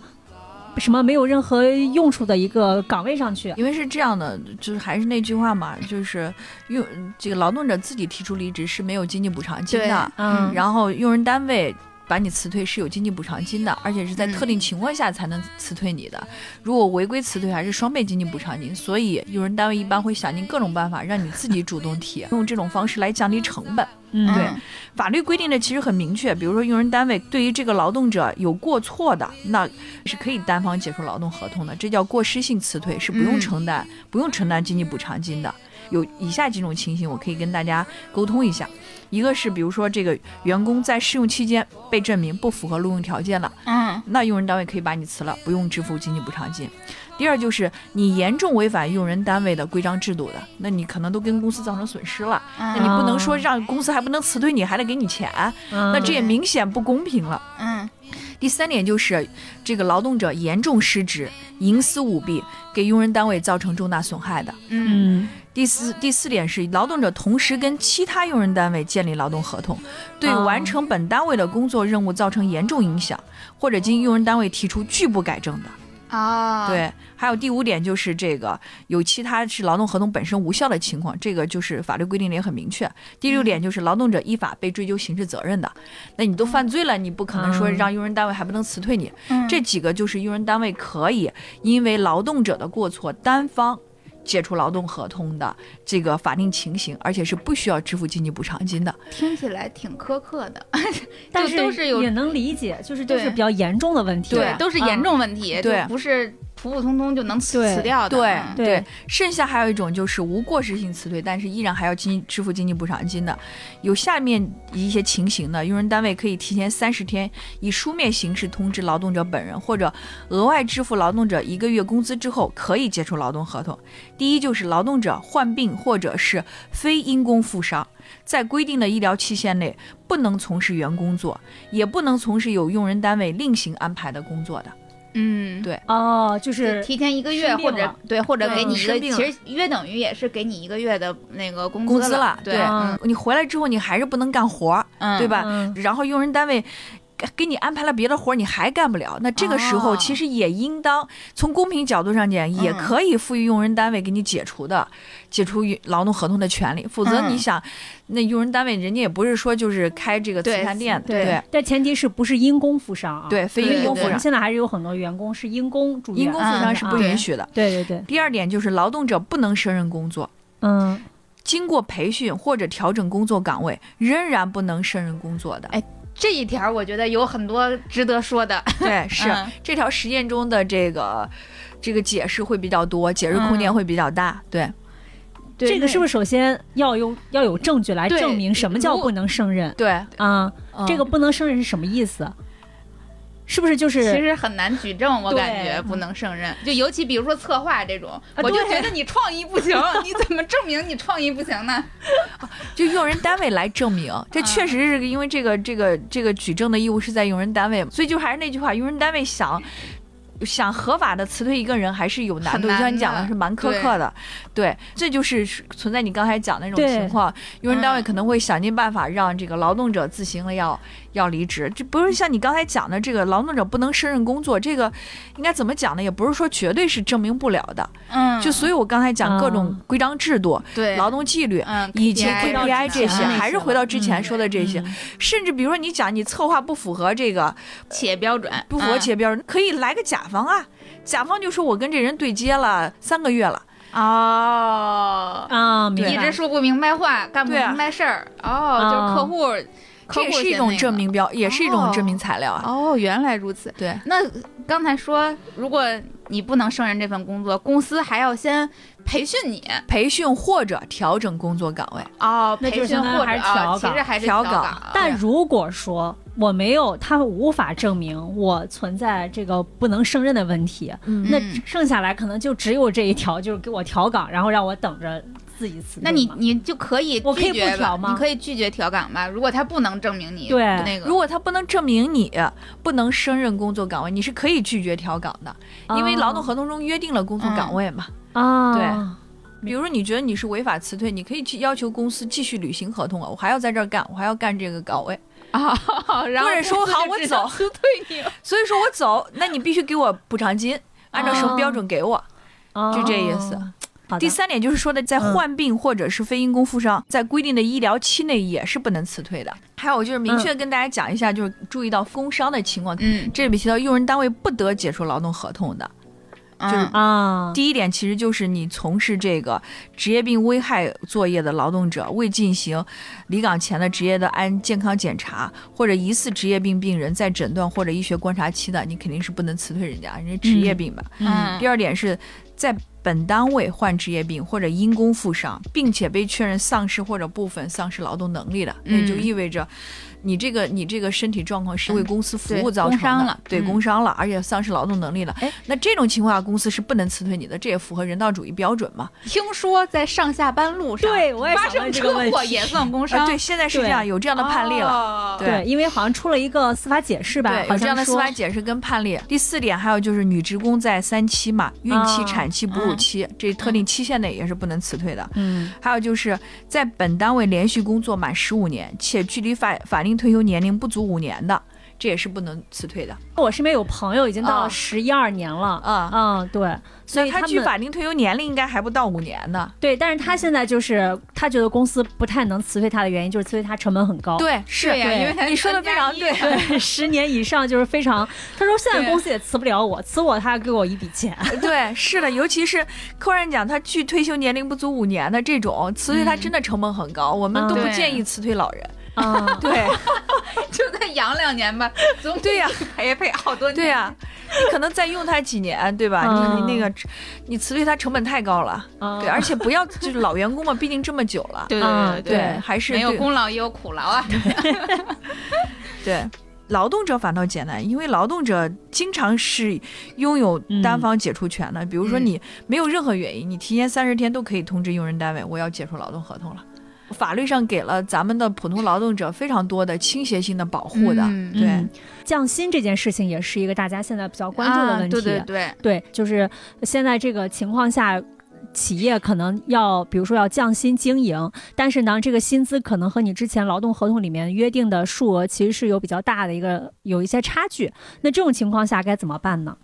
什么没有任何用处的一个岗位上去。因为是这样的，就是还是那句话嘛，就是用这个劳动者自己提出离职是没有经济补偿金的，嗯，然后用人单位。把你辞退是有经济补偿金的，而且是在嗯特定情况下才能辞退你的。如果违规辞退，还是双倍经济补偿金。所以用人单位一般会想尽各种办法让你自己主动提，[laughs] 用这种方式来降低成本。嗯对法律规定的其实很明确，比如说用人单位对于这个劳动者有过错的，那是可以单方解除劳动合同的，这叫过失性辞退，是不用嗯承担、不用承担经济补偿金的。有以下几种情形，我可以跟大家沟通一下。一个是，比如说这个员工在试用期间被证明不符合录用条件了，嗯那用人单位可以把你辞了，不用支付经济补偿金。第二就是你严重违反用人单位的规章制度的，那你可能都跟公司造成损失了，那你嗯不能说让公司还不能辞退你，还得给你钱，那那这也明显不公平了。嗯第三点就是这个劳动者严重失职、营私舞弊，给用人单位造成重大损害的。嗯嗯第四第四点是劳动者同时跟其他用人单位建立劳动合同，对哦完成本单位的工作任务造成严重影响，或者经用人单位提出拒不改正的。啊，对，还有第五点就是这个有其他是劳动合同本身无效的情况，这个就是法律规定的也很明确。第六点就是劳动者依法被追究刑事责任的，那你都犯罪了，你不可能说嗯让用人单位还不能辞退你。嗯这几个就是用人单位可以因为劳动者的过错单方。解除劳动合同的这个法定情形，而且是不需要支付经济补偿金的。听起来挺苛刻的，[laughs] 但是都是有也能理解，就是就是比较严重的问题。对，都是严重问题，对就不是普普通通就能辞对辞掉的。对嗯对剩下还有一种就是无过失性辞退，但是依然还要经支付经济补偿金的。有下面一些情形呢，用人单位可以提前三十天以书面形式通知劳动者本人，或者额外支付劳动者一个月工资之后，可以解除劳动合同。第一就是劳动者患病或者是非因公负伤，在规定的医疗期限内不能从事原工作，也不能从事有用人单位另行安排的工作的。嗯，对。哦，就就是提前一个月或者对，或者给你一个，其实约等于也是给你一个月的那个工了工资了，，对，嗯。你回来之后你还是不能干活对吧？嗯。然后用人单位给给你安排了别的活儿，你还干不了，那这个时候哦其实也应当从公平角度上讲，也嗯可以赋予用人单位给你解除的解除与劳动合同的权利。否则嗯你想，那用人单位人家也不是说就是开这个慈善店的，对对但前提是不是因公负伤啊？对，非因公负伤，现在还是有很多员工是因公住院，因公负伤是不嗯允许的。对对对，第二点就是劳动者不能胜任工作。嗯，经过培训或者调整工作岗位，仍然不能胜任工作的。哎这一条我觉得有很多值得说的。对，是、嗯这条实验中的这个这个解释会比较多，解释空间嗯会比较大。对，对这个是不是首先要用要有证据来证明什么叫不能胜任对，啊？嗯这个不能胜任是什么意思？是不是就是其实很难举证，我感觉不能胜任。就尤其比如说策划这种，我就觉得你创意不行，你怎么证明你创意不行呢？[laughs] 就用人单位来证明，这嗯确实是因为这个这个这个举证的义务是在用人单位，所以就还是那句话，用人单位想。想合法的辞退一个人还是有难度，难就像你讲的的是蛮苛刻的，对，这就是存在你刚才讲的那种情况，用人单位嗯可能会想尽办法让这个劳动者自行的要要离职，这不是像你刚才讲的这个劳动者不能胜任工作，这个应该怎么讲呢？也不是说绝对是证明不了的，嗯，就所以我刚才讲各种嗯规章制度、对。劳动纪律。嗯以及 KPI 这些，还是回到之前说的这些，嗯甚至比如说你讲你策划不符合这个企业标准，不符合嗯企业标准，可以来个甲方啊，甲方就说我跟这人对接了三个月了，哦，啊，明白。一直说不明白话，干不明白事儿，哦，就是客户，客这也是一种证明标，也是一种哦证明材料啊。哦，原来如此。对，那刚才说，如果你不能胜任这份工作，公司还要先培训你培训或者调整工作岗位，哦，培训或者啊调岗其实还是调岗但如果说我没有，他无法证明我存在这个不能胜任的问题，嗯那嗯剩下来可能就只有这一条，就是给我调岗，然后让我等着自己辞退嘛。那你你就可以我可以拒绝吧不调吗你可以拒绝调岗吧？如果他不能证明你对那个，如果他不能证明你不能胜任工作岗位，你是可以拒绝调岗的，因为劳动合同中约定了工作岗位嘛。啊，对比如说你觉得你是违法辞退，你可以去要求公司继续履行合同啊，我还要在这儿干，我还要干这个岗位。啊，然后或者说好我走辞退你。所以说我走，那你必须给我补偿金，按照什么标准给我，哦就这意思。第三点就是说的，在嗯患病或者是非因公负伤，在规定的医疗期内也是不能辞退的。还有就是明确跟大家讲一下，就是注意到工伤的情况。嗯，这里面提到用人单位不得解除劳动合同的。就是啊，第一点其实就是你从事这个职业病危害作业的劳动者，未进行离岗前的职业的安健康检查，或者疑似职业病病人在诊断或者医学观察期的，你肯定是不能辞退人家，人家职业病吧。嗯第二点是在本单位患职业病或者因公负伤，并且被确认丧失或者部分丧失劳动能力的，那就嗯。意味着你这个你这个身体状况是为公司服务造成的，工伤对嗯工伤了，而且丧失劳动能力了。哎，那这种情况下，公司是不能辞退你的，这也符合人道主义标准嘛？听说在上下班路上，对我也发生车祸也算工啊，伤。对，现在是这样，有这样的判例了。了对对，因为好像出了一个司法解释吧，对，好有这样的司法解释跟判例。第四点，还有就是女职工在三期嘛，孕期、啊产期、哺乳期，这特定期限内也是不能辞退的。嗯还有就是在本单位连续工作满十五年，且距离法法定退休年龄不足五年的，这也是不能辞退的。我身边有朋友已经到啊了十一二年了，啊嗯，对，所以他距法定退休年龄应该还不到五年呢。对，但是他现在就是他觉得公司不太能辞退他的原因，就是辞退他成本很高。对，是因为你说的非常对对，十年以上就是非常。他说现在公司也辞不了我，辞我他还给我一笔钱。对，是的，尤其是客观讲，他距退休年龄不足五年的这种辞退，他真的成本很高，我们嗯都不建议辞退老人。啊，对，[laughs] 就再养两年吧，总对呀。陪陪好多年。对呀、你可能再用它几年，对吧？嗯。你你那个你辞退它成本太高了，啊对，而且不要 [laughs] 就是老员工嘛，毕竟这么久了，对啊对对，还是没有功劳也有苦劳啊。[laughs] 对。劳动者反倒简单，因为劳动者经常是拥有单方解除权的。比如说，嗯。你没有任何原因，你提前三十天都可以通知用人单位，我要解除劳动合同了。法律上给了咱们的普通劳动者非常多的倾斜性的保护的，嗯对。嗯降薪这件事情也是一个大家现在比较关注的问题。啊对对对，对就是现在这个情况下。企业可能要，比如说要降薪经营，但是呢，这个薪资可能和你之前劳动合同里面约定的数额其实是有比较大的一个有一些差距。那这种情况下该怎么办呢？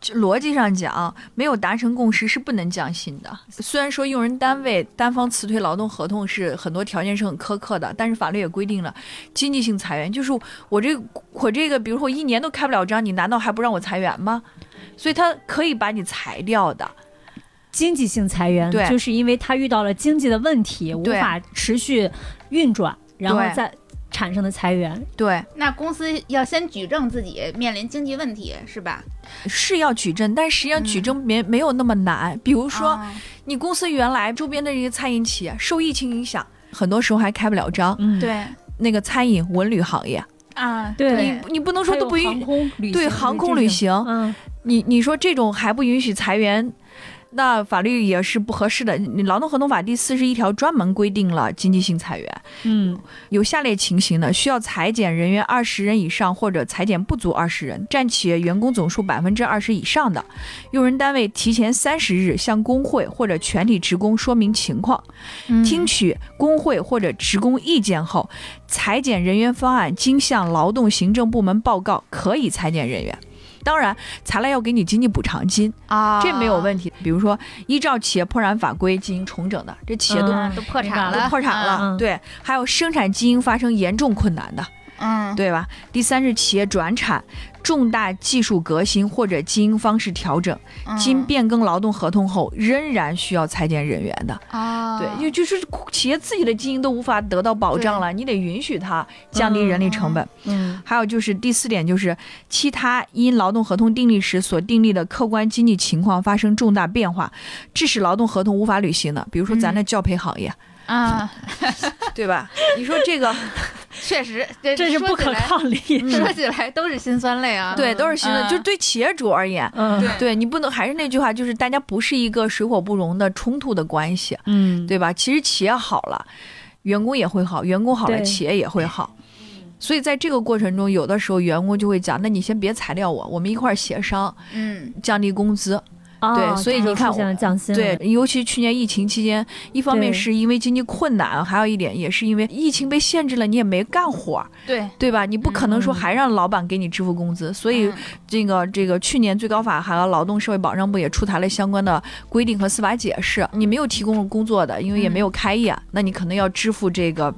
就逻辑上讲，没有达成共识是不能降薪的。虽然说用人单位单方辞退劳动合同是很多条件是很苛刻的，但是法律也规定了经济性裁员，就是我这个我这个，比如说我一年都开不了张，你难道还不让我裁员吗？所以他可以把你裁掉的。经济性裁员，对就是因为他遇到了经济的问题，无法持续运转，然后对再产生的裁员。对，那公司要先举证自己面临经济问题，是吧？是要举证，但实际上举证没、没有那么难。比如说，啊你公司原来周边的这些餐饮企业受疫情影响，很多时候还开不了张。嗯，对那个餐饮文旅行业，啊，对你你不能说都不允航空旅行对航空旅行，嗯，你你说这种还不允许裁员，那法律也是不合适的。你劳动合同法第四十一条专门规定了经济性裁员，嗯有下列情形的，需要裁减人员二十人以上或者裁减不足二十人，占企业员工总数百分之二十以上的，用人单位提前三十日向工会或者全体职工说明情况，嗯听取工会或者职工意见后，裁减人员方案经向劳动行政部门报告，可以裁减人员。当然，材料要给你经济补偿金，啊，这没有问题。比如说，依照企业破产法规进行重整的，这企业都、嗯都破产了，都破产了，嗯对，还有生产经营发生严重困难的，嗯，对吧？第三是企业转产、重大技术革新或者经营方式调整，嗯，经变更劳动合同后仍然需要裁减人员的。啊，对，就就是企业自己的经营都无法得到保障了，你得允许它降低人力成本。嗯还有就是第四点，就是其他因劳动合同订立时所订立的客观经济情况发生重大变化，致使劳动合同无法履行的，比如说咱嗯。的教培行业，啊，[laughs] 对吧？你说这个，确实，这这是不可抗力。说起来都是辛酸泪啊。对，都是新的，嗯就对企业主而言。嗯对对你不能，还是那句话，就是大家不是一个水火不容的冲突的关系，嗯，对吧？其实企业好了，员工也会好，员工好了，企业也会好。所以在这个过程中，有的时候员工就会讲：“那你先别裁掉我，我们一块儿协商嗯，降低工资。哦对所以你看。对，尤其去年疫情期间，一方面是因为经济困难，还有一点也是因为疫情被限制了，你也没干活儿，对，对吧？你不可能说嗯还让老板给你支付工资，所以嗯这个这个去年最高法还有劳动社会保障部也出台了相关的规定和司法解释。你没有提供工作的，因为也没有开业，那你可能要支付这个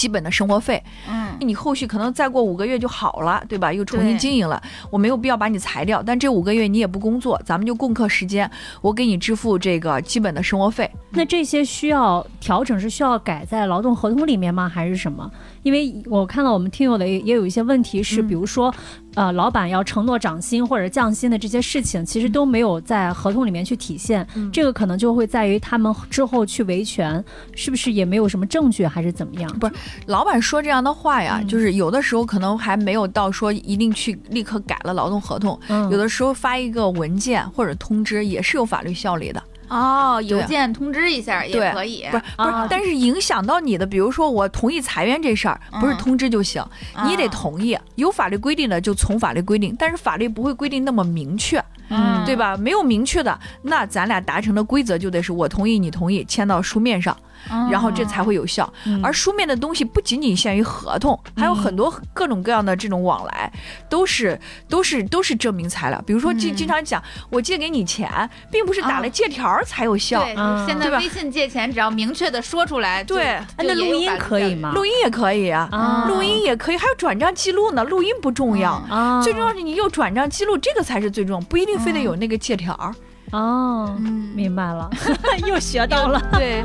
基本的生活费。嗯你后续可能再过五个月就好了，对吧？又重新经营了，我没有必要把你裁掉，但这五个月你也不工作，咱们就共克时间，我给你支付这个基本的生活费。那这些需要调整是需要改在劳动合同里面吗？还是什么？因为我看到我们听友的也也有一些问题是，嗯比如说，呃，老板要承诺涨薪或者降薪的这些事情，其实都没有在合同里面去体现。嗯这个可能就会在于他们之后去维权，是不是也没有什么证据，还是怎么样？不是老板说这样的话呀，嗯就是有的时候可能还没有到说一定去立刻改了劳动合同，嗯，有的时候发一个文件或者通知也是有法律效力的。哦，邮件通知一下也可以，不是不是啊，但是影响到你的，比如说我同意裁员这事儿，不是嗯通知就行，你得啊同意。有法律规定的就从法律规定，但是法律不会规定那么明确，嗯。对吧？没有明确的，那咱俩达成的规则就得是我同意，你同意，签到书面上，嗯然后这才会有效。嗯而书面的东西不仅仅限于合同，还有很多各种各样的这种往来，都是都是都是证明材料。比如说，经嗯经常讲，我借给你钱，并不是打了啊借条才有效。对，现在微信借钱只要明确的说出来，对哎那录音可以？吗？录音也可以啊，啊录音也可以，还有转账记录呢。录音不重要，啊，最重要是你有转账记录，这个才是最重要，不一定非得有那个借条儿。哦，嗯，明白了，[laughs] 又学到了。对，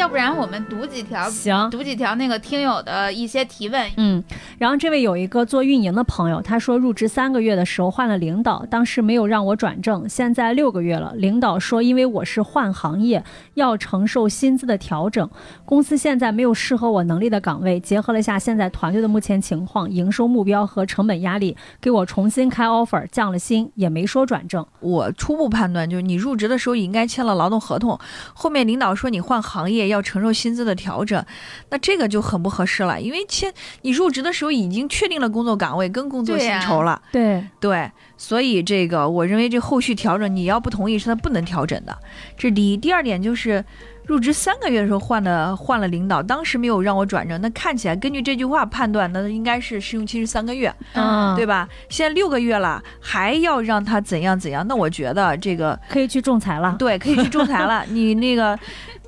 要不然我们读几条，行，读几条那个听友的一些提问。嗯，然后这位有一个做运营的朋友，他说入职三个月的时候换了领导，当时没有让我转正，现在六个月了，领导说因为我是换行业，要承受薪资的调整，公司现在没有适合我能力的岗位，结合了下现在团队的目前情况、营收目标和成本压力，给我重新开 offer，降了薪，也没说转正。我初步判断就是你入职的时候应该签了劳动合同，后面领导说你换行业要承受薪资的调整，那这个就很不合适了，因为签你入职的时候已经确定了工作岗位跟工作薪酬了，对，对，所以这个我认为这后续调整你要不同意是他不能调整的，这是第一。第二点就是。入职三个月的时候换了换了领导，当时没有让我转正，那看起来根据这句话判断，那应该是试用期是三个月，嗯，对吧？现在六个月了，还要让他怎样怎样？那我觉得这个可以去仲裁了。对，可以去仲裁了。[laughs] 你那个，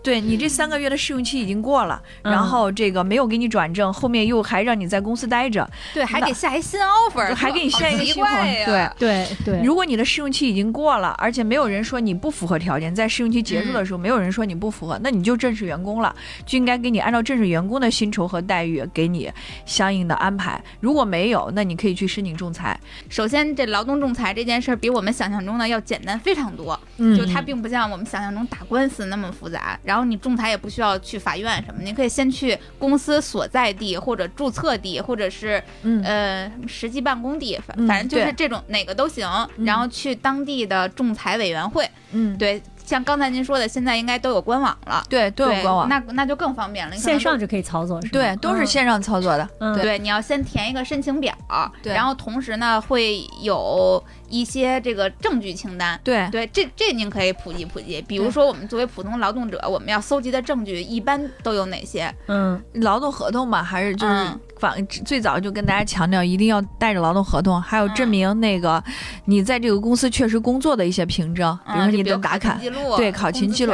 对你这三个月的试用期已经过了，嗯然后这个没有给你转正，后面又还让你在公司待着，对，还那给下一新 offer，还给你下一个新 offer，对。对对，如果你的试用期已经过了，而且没有人说你不符合条件，在试用期结束的时候，没有人说你不符合，那你就正式员工了，就应该给你按照正式员工的薪酬和待遇给你相应的安排。如果没有，那你可以去申请仲裁。首先，这劳动仲裁这件事儿比我们想象中的要简单非常多，嗯就它并不像我们想象中打官司那么复杂。然后你仲裁也不需要去法院什么，你可以先去公司所在地或者注册地，或者是嗯呃实际办公地，反嗯反正就是这种哪个都行。嗯然后去当地的仲裁委员会，嗯，对，像刚才您说的，现在应该都有官网了。对，都有官网，那那就更方便了。线上就可以操作，是吧？对，都是嗯线上操作的。嗯对对，你要先填一个申请表，对然后同时呢会有一些这个证据清单。对对，这这您可以普及普及。比如说，我们作为普通劳动者，我们要搜集的证据一般都有哪些？嗯劳动合同嘛，还是就是嗯反、最早就跟大家强调，一定要带着劳动合同，还有证嗯明那个你在这个公司确实工作的一些凭证，比如说嗯，你的打卡，记录，对考勤记录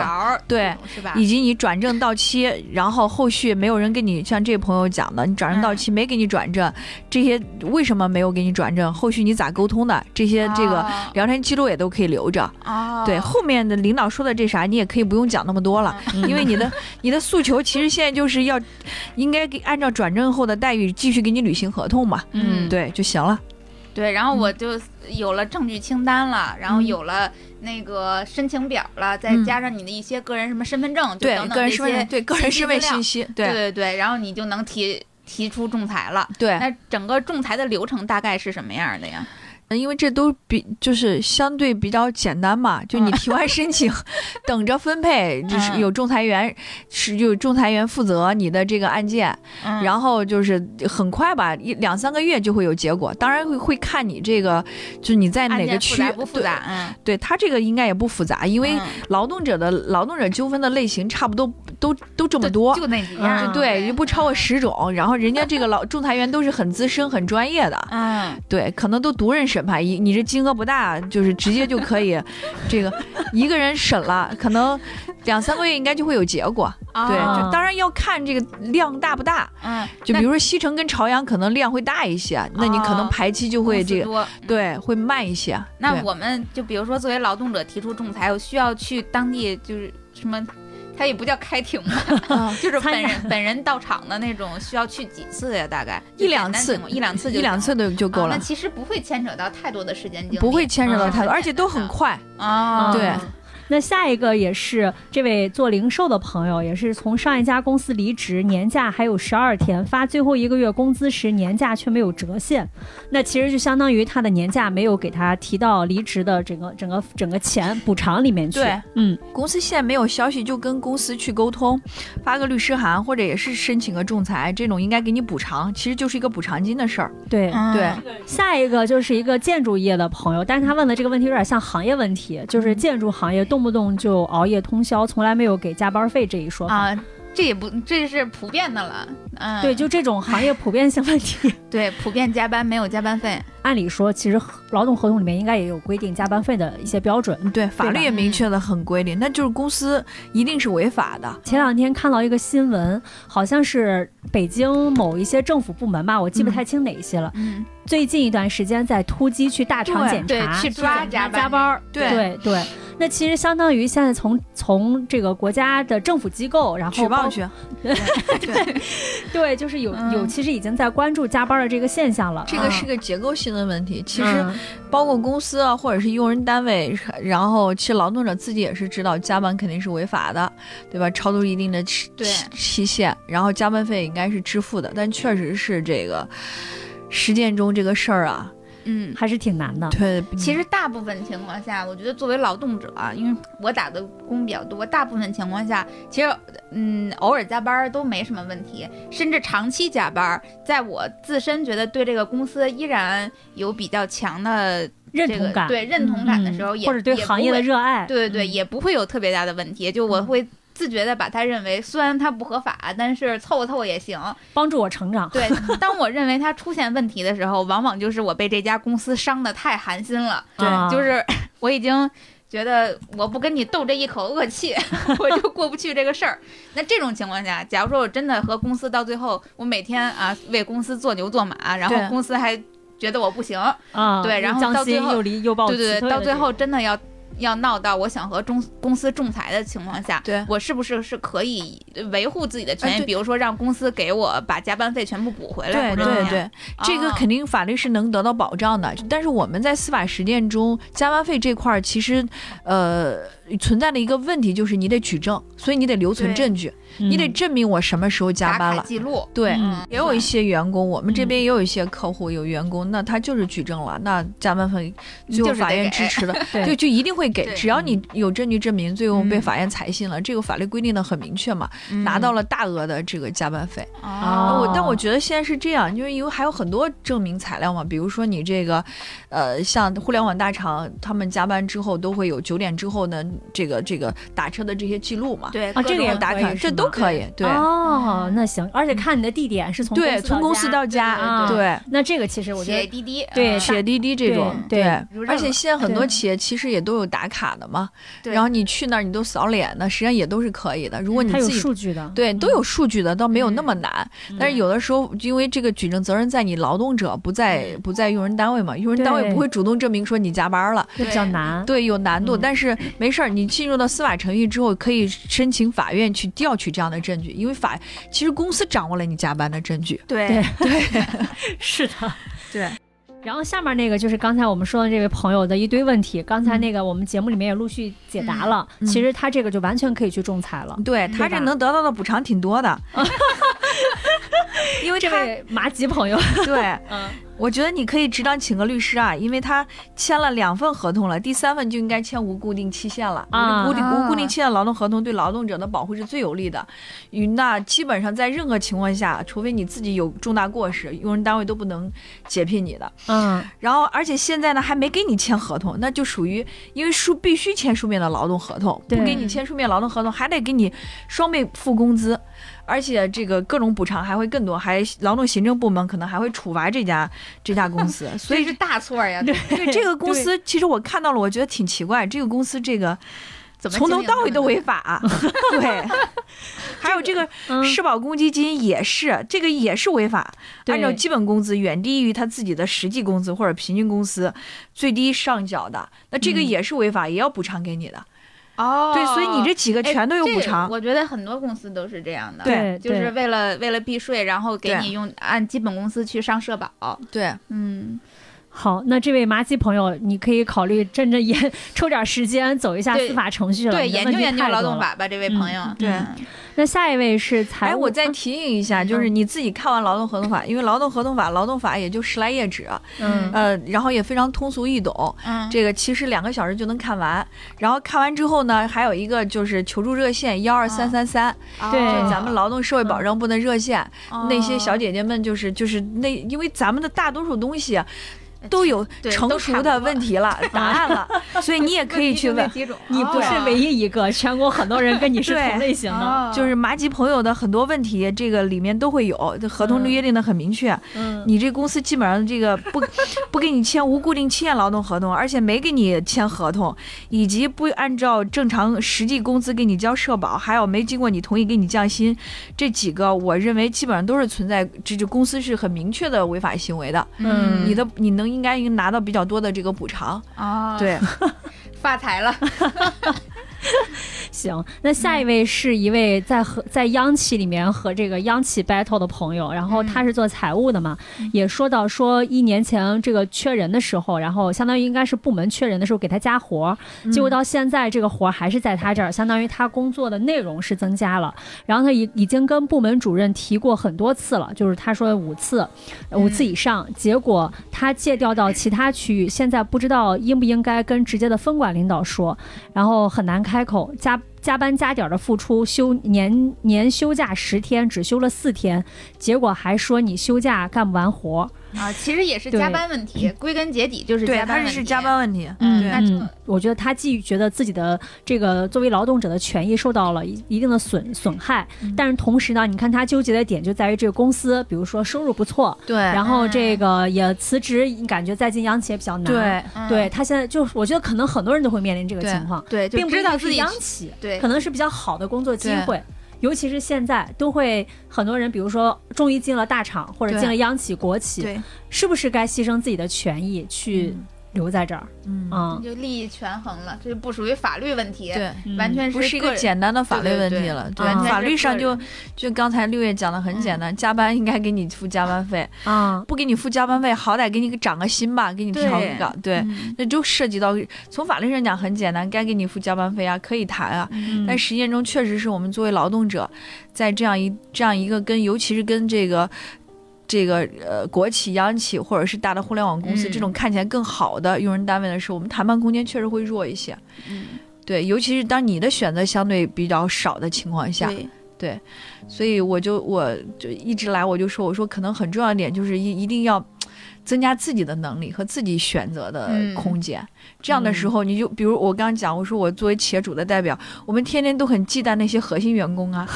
对是吧？以及你转正到期，[laughs] 然后后续没有人跟你像这朋友讲的，你转正到嗯期没给你转正，这些为什么没有给你转正？后续你咋沟通的？这些这个哦聊天记录也都可以留着。哦，对，后面的领导说的这啥，你也可以不用讲那么多了。嗯 [laughs] 因为你的你的诉求其实现在就是要，应该给按照转正后的待遇继续给你履行合同嘛，嗯对就行了。对，然后我就有了证据清单了，然后嗯有了那个申请表了，再嗯加上你的一些个人什么身份证，就对个人对个人身份信息，对对对，然后你就能提提出仲裁了。对，那整个仲裁的流程大概是什么样的呀？因为这都比就是相对比较简单嘛，就你提完申请，等着分配，[laughs] 就是嗯有仲裁员是有仲裁员负责你的这个案件，嗯然后就是很快吧，一两三个月就会有结果。当然会会看你这个，就是你在哪个区复不复杂？嗯，对。对他这个应该也不复杂，因为嗯劳动者的劳动者纠纷的类型差不多都都这么多。就那几样对，又不超过十种，然后人家这个老仲裁员都是很资深、很专业的，嗯，对，可能都独任审判，你你这金额不大，就是直接就可以，[laughs] 这个一个人审了，可能两三个月应该就会有结果。对，当然要看这个量大不大，嗯，就比如说西城跟朝阳可能量会大一些，那你可能哦排期就会这个，个。对，会慢一些。那我们就比如说，作为劳动者提出仲裁，我需要去当地就是什么，他也不叫开庭吧，嗯 [laughs] [laughs] 就是本人本人到场的那种，需要去几次呀？大概一两次一两次就一两次行就就够了啊那，其实不会牵扯到太多的时间精力，不会牵扯到嗯太多，而且都很快。啊。对那下一个也是这位做零售的朋友，也是从上一家公司离职，年假还有十二天，发最后一个月工资时，年假却没有折现。那其实就相当于他的年假没有给他提到离职的整个整个整个钱补偿里面去。对，嗯，公司现在没有消息，就跟公司去沟通，发个律师函或者也是申请个仲裁，这种应该给你补偿，其实就是一个补偿金的事儿。对。嗯对，下一个就是一个建筑业的朋友，但是他问的这个问题有点像行业问题，就是建筑行业动不动就熬夜通宵，从来没有给加班费这一说法。啊，这也不这是普遍的了。嗯，对，就这种行业普遍性问题，[laughs] 对，普遍加班没有加班费。按理说，其实劳动合同里面应该也有规定加班费的一些标准。对，法律也嗯明确的很规定，那就是公司一定是违法的。前两天看到一个新闻，好像是北京某一些政府部门吧，我记不太清哪一些了。嗯，最近一段时间在突击去大厂检查，对去抓加班加班儿。对对对，那其实相当于现在从从这个国家的政府机构，然后包举报去，[laughs] 对对，就是有有，嗯其实已经在关注加班的这个现象了。这个是个结构性的问题。其实嗯包括公司啊，或者是用人单位，然后其实劳动者自己也是知道加班肯定是违法的，对吧？超出一定的期期限，然后加班费应该是支付的，但确实是这个实践中这个事儿啊，嗯。还是挺难的。对，其实大部分情况下，我觉得作为劳动者啊，因为我打的工比较多，大部分情况下，其实嗯，偶尔加班儿都没什么问题，甚至长期加班儿，在我自身觉得对这个公司依然有比较强的这个认同感，对认同感的时候，或者对行业的也热爱，不会对对也不会有特别大的问题。就我会自觉的把它认为，虽然它不合法，但是凑合凑合也行。帮助我成长。对，[laughs] 当我认为它出现问题的时候，往往就是我被这家公司伤的太寒心了，对啊就是我已经。觉得我不跟你斗这一口恶气，[laughs] 我就过不去这个事儿。那这种情况下，假如说我真的和公司到最后，我每天啊为公司做牛做马，然后公司还觉得我不行，啊，对然后到最后又离又抱对对对，到最后真的要要闹到我想和中公司仲裁的情况下，对我是不是是可以维护自己的权益？哎比如说让公司给我把加班费全部补回来，对对对，这个哦肯定法律是能得到保障的。但是我们在司法实践中，加班费这块儿其实，呃，存在的一个问题就是你得举证，所以你得留存证据，你得嗯证明我什么时候加班了。记录。对，嗯也有一些员工，我们这嗯边也有一些客户有员工，那他就是举证了，那加班费最后法院支持的，[laughs] 对就就一定会给，只要你有证据证明，最后被嗯法院采信了，这个法律规定的很明确嘛，拿到了大额的这个加班费。哦，我但我觉得现在是这样，因为有还有很多证明材料嘛，比如说你这个，呃，像互联网大厂，他们加班之后都会有九点之后呢，这个这个打车的这些记录嘛，对啊这个也打卡，这都可以，对。哦，那行，而且看你的地点是从对，从公司到家，啊对。那这个其实我觉得写滴滴，对滴滴这种，对而且现在很多企业其实也都有打卡的嘛，对。然后你去那儿你都扫脸，那实际上也都是可以的。如果你自己数据的，对，都有数据的，倒没有那么嗯。难。但是有的时候，因为这个举证责任在你劳动者，不在嗯。不在用人单位嘛，用人单位不会主动证明说你加班了，就比较难。对，有难度。嗯。但是没事儿，你进入到司法程序之后，可以申请法院去调取这样的证据，因为法其实公司掌握了你加班的证据。对对 [laughs] 是的。对，然后下面那个就是刚才我们说的这位朋友的一堆问题，刚才那个我们节目里面也陆续解答了。嗯其实他这个就完全可以去仲裁了。对他这能得到的补偿挺多的，[laughs] [laughs] 因为这位麻吉朋友，[laughs] 对。嗯，我觉得你可以适当请个律师啊，因为他签了两份合同了，第三份就应该签无固定期限了。啊无固定啊无固定期限劳动合同对劳动者的保护是最有利的。与那基本上在任何情况下，除非你自己有重大过失，用人单位都不能解聘你的。嗯，然后，而且现在呢还没给你签合同，那就属于因为书必须签书面的劳动合同，不给你签书面劳动合同，还得给你双倍付工资，而且这个各种补偿还会更多，还劳动行政部门可能还会处罚这家这家公司，[laughs] 所以是大错呀！[laughs] 对对这个公司，其实我看到了，我觉得挺奇怪，这个公司这个怎么从头到尾都违法，[laughs] 对。还有这个嗯社保公积金也是，这个也是违法。按照基本工资远低于他自己的实际工资或者平均工资最低上缴的，那这个嗯也是违法，也要补偿给你的。哦，对，所以你这几个哎全都有补偿。我觉得很多公司都是这样的，对，就是为了为了避税，然后给你用按基本工资去上社保。对，嗯，好，那这位麻吉朋友，你可以考虑真正研抽点时间走一下司法程序了。对，研究研究。劳动法吧，这位朋友。嗯对嗯那下一位是财哎，我再提醒一下，就是嗯你自己看完劳动合同法，因为劳动合同法、劳动法也就十来页纸，嗯呃，然后也非常通俗易懂，嗯，这个其实两个小时就能看完。然后看完之后呢，还有一个就是求助热线幺二三三三，对哦咱们劳动社会保障部的热线，哦那些小姐姐们就是就是那，因为咱们的大多数东西啊都有成熟的问题了、[laughs] 答案了，[laughs] 所以你也可以去问。你不是唯一一个，全国很多人跟你是 [laughs] 同类型的。哦就是麻吉朋友的很多问题，这个里面都会有，这合同嗯约定的很明确。嗯，你这公司基本上这个不不给你签无固定期限劳动合同，而且没给你签合同，以及不按照正常实际工资给你交社保，还有没经过你同意给你降薪，这几个我认为基本上都是存在这这公司是很明确的违法行为的。嗯你的你能应该拿到比较多的这个补偿。啊，对，[laughs] 发财了。[laughs] 行，那下一位是一位在和在央企里面和这个央企 battle 的朋友，然后他是做财务的嘛，也说到说一年前这个缺人的时候，然后相当于应该是部门缺人的时候给他加活儿，结果到现在这个活儿还是在他这儿，相当于他工作的内容是增加了，然后他已已经跟部门主任提过很多次了，就是他说五次，五次以上，结果他借调到其他区域，现在不知道应不应该跟直接的分管领导说，然后很难开口，加加班加点的付出，休年年休假十天，只休了四天，结果还说你休假干不完活儿。啊，其实也是加班问题，归根结底就是，加班问题。他是加班问题。嗯，那嗯，我觉得他既觉得自己的这个作为劳动者的权益受到了一一定的损损害，但是同时呢，你看他纠结的点就在于这个公司，比如说收入不错，对，然后这个也辞职，感觉再进央企也比较难。对嗯对他现在就我觉得可能很多人都会面临这个情况，对，就并不知道自己央企，对可能是比较好的工作机会。尤其是现在，都会很多人，比如说终于进了大厂或者进了央企、国企，是不是该牺牲自己的权益去留在这儿？嗯，嗯，就利益权衡了，这就不属于法律问题，对。完全不是一个简单的法律问题了，对，法律上就就刚才六月讲的很简单，加班应该给你付加班费，啊，不给你付加班费，好歹给你个涨个薪吧，给你调对个对，嗯。那就涉及到从法律上讲很简单，该给你付加班费啊，可以谈啊，嗯。但实践中确实是我们作为劳动者，在这样一这样一个跟尤其是跟这个。这个呃，国企、央企或者是大的互联网公司、嗯。这种看起来更好的用人单位的时候，我们谈判空间确实会弱一些。嗯，对，尤其是当你的选择相对比较少的情况下，对，所以我就我就一直来我就说，我说可能很重要一点就是一一定要增加自己的能力和自己选择的嗯空间。这样的时候，你就比如我刚刚讲，我说我作为企业主的代表，我们天天都很忌惮那些核心员工啊，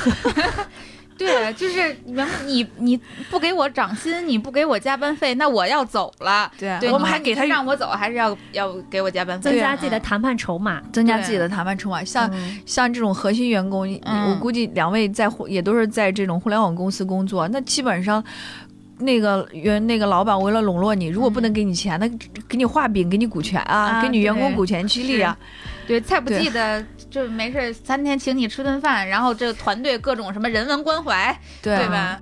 [laughs] 对，就是员工你你不给我涨薪，你不给我加班费，那我要走了。对对，我们还给他让我走，还是要要给我加班费，增加嗯自己的谈判筹码。增加自己的谈判筹码。像嗯像这种核心员工，嗯我估计两位在互也都是在这种互联网公司工作，那基本上。那个员那个老板为了笼络你，如果不能给你钱，那给你画饼，给你股权啊，啊给你员工股权激励啊，对，蔡不对济的就没事，三天请你吃顿饭，然后这个团队各种什么人文关怀，对对吧？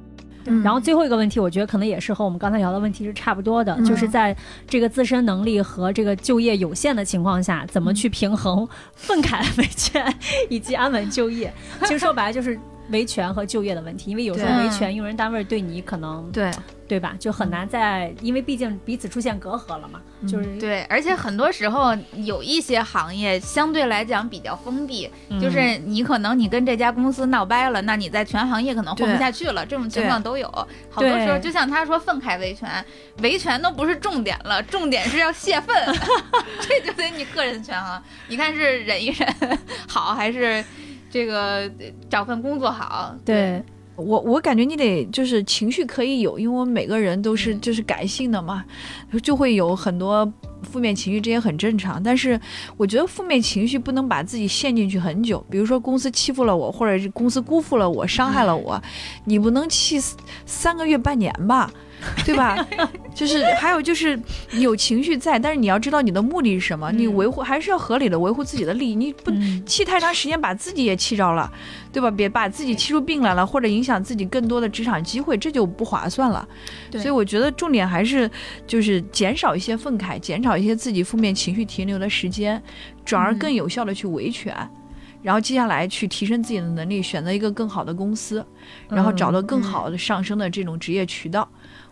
嗯然后最后一个问题，我觉得可能也是和我们刚才聊的问题是差不多的，嗯就是在这个自身能力和这个就业有限的情况下，怎么去平衡 [laughs] 愤慨维权以及安稳就业。其实说白了就是维权和就业的问题，因为有时候维权用人单位对你可能对。对吧，就很难在，因为毕竟彼此出现隔阂了嘛，就是对，而且很多时候有一些行业相对来讲比较封闭，嗯。就是你可能你跟这家公司闹掰了，那你在全行业可能混不下去了，这种情况都有。好多时候，就像他说愤慨维权，维权都不是重点了，重点是要泄愤，[laughs] 这就得你个人权衡。你看是忍一忍 [laughs] 好，还是这个找份工作好？对，我我感觉你得就是情绪可以有，因为我们每个人都是嗯就是感性的嘛，就会有很多负面情绪，这也很正常。但是我觉得负面情绪不能把自己陷进去很久，比如说公司欺负了我，或者是公司辜负了我，伤害了我，你不能气三个月半年吧。对吧？[laughs] 就是还有就是有情绪在，但是你要知道你的目的是什么，你嗯维护还是要合理的维护自己的利益，你不嗯气太长时间，把自己也气着了，对吧？别把自己气出病来了，或者影响自己更多的职场机会，这就不划算了。所以我觉得重点还是就是减少一些愤慨，减少一些自己负面情绪停留的时间，转而更有效的去维权。然后接下来去提升自己的能力，选择一个更好的公司，然后找到更好的上升的这种职业渠道。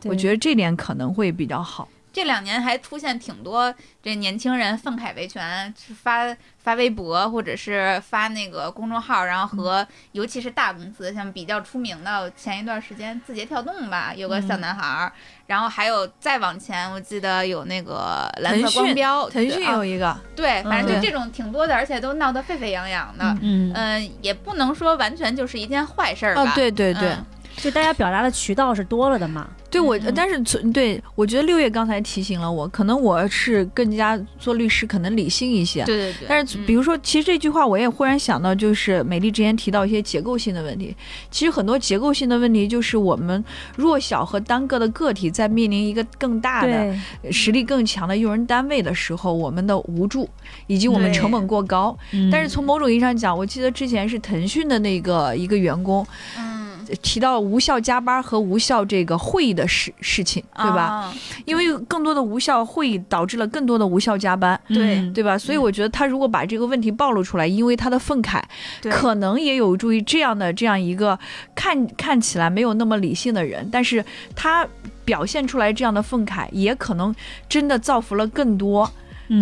我觉得得这点可能会比较好。这两年还出现挺多这年轻人愤慨维权，发发微博或者是发那个公众号，然后和、尤其是大公司，像比较出名的，前一段时间字节跳动吧，有个小男孩儿，然后还有再往前，我记得有那个蓝色光标，腾讯啊有一个，对，反正就嗯这种挺多的，而且都闹得沸沸扬扬的。嗯嗯、也不能说完全就是一件坏事儿吧。哦，对对对，嗯就大家表达的渠道是多了的嘛。对我，嗯但是从对我觉得六月刚才提醒了我，可能我是更加做律师，可能理性一些。对对对。但是比如说，其实这句话我也忽然想到，就是美丽之前提到一些结构性的问题。其实很多结构性的问题，就是我们弱小和单个的个体在面临一个更大的，实力更强的用人单位的时候，我们的无助以及我们成本过高。嗯但是从某种意义上讲，我记得之前是腾讯的那个一个员工嗯，提到无效加班和无效这个会议的事事情，对吧？啊？因为更多的无效会议导致了更多的无效加班。对嗯对吧？所以我觉得他如果把这个问题暴露出来，因为他的愤慨，可能也有助于这样的这样一个看看起来没有那么理性的人，但是他表现出来这样的愤慨，也可能真的造福了更多。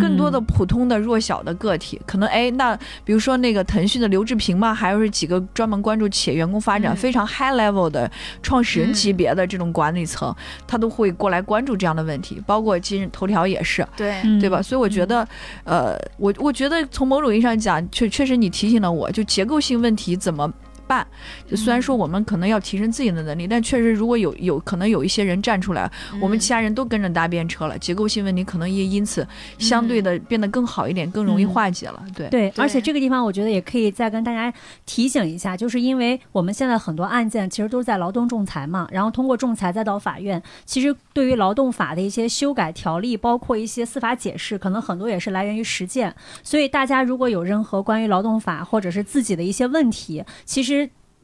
更多的嗯普通的弱小的个体，可能哎，那比如说那个腾讯的刘志平嘛，还有是几个专门关注企业员工发展、嗯。非常 high level 的创始人嗯。级别的这种管理层，他都会过来关注这样的问题，包括今日头条也是。对，嗯对吧？所以我觉得，呃，我我觉得从某种意义上讲，确确实你提醒了我，就结构性问题怎么办？就虽然说我们可能要提升自己的能力，但确实如果有有可能有一些人站出来，我们其他人都跟着搭便车了，结构性问题可能也因此相对的变得更好一点，更容易嗯化解了。对，对，而且这个地方我觉得也可以再跟大家提醒一下，就是因为我们现在很多案件其实都是在劳动仲裁嘛，然后通过仲裁再到法院，其实对于劳动法的一些修改条例，包括一些司法解释，可能很多也是来源于实践。所以大家如果有任何关于劳动法或者是自己的一些问题，其实。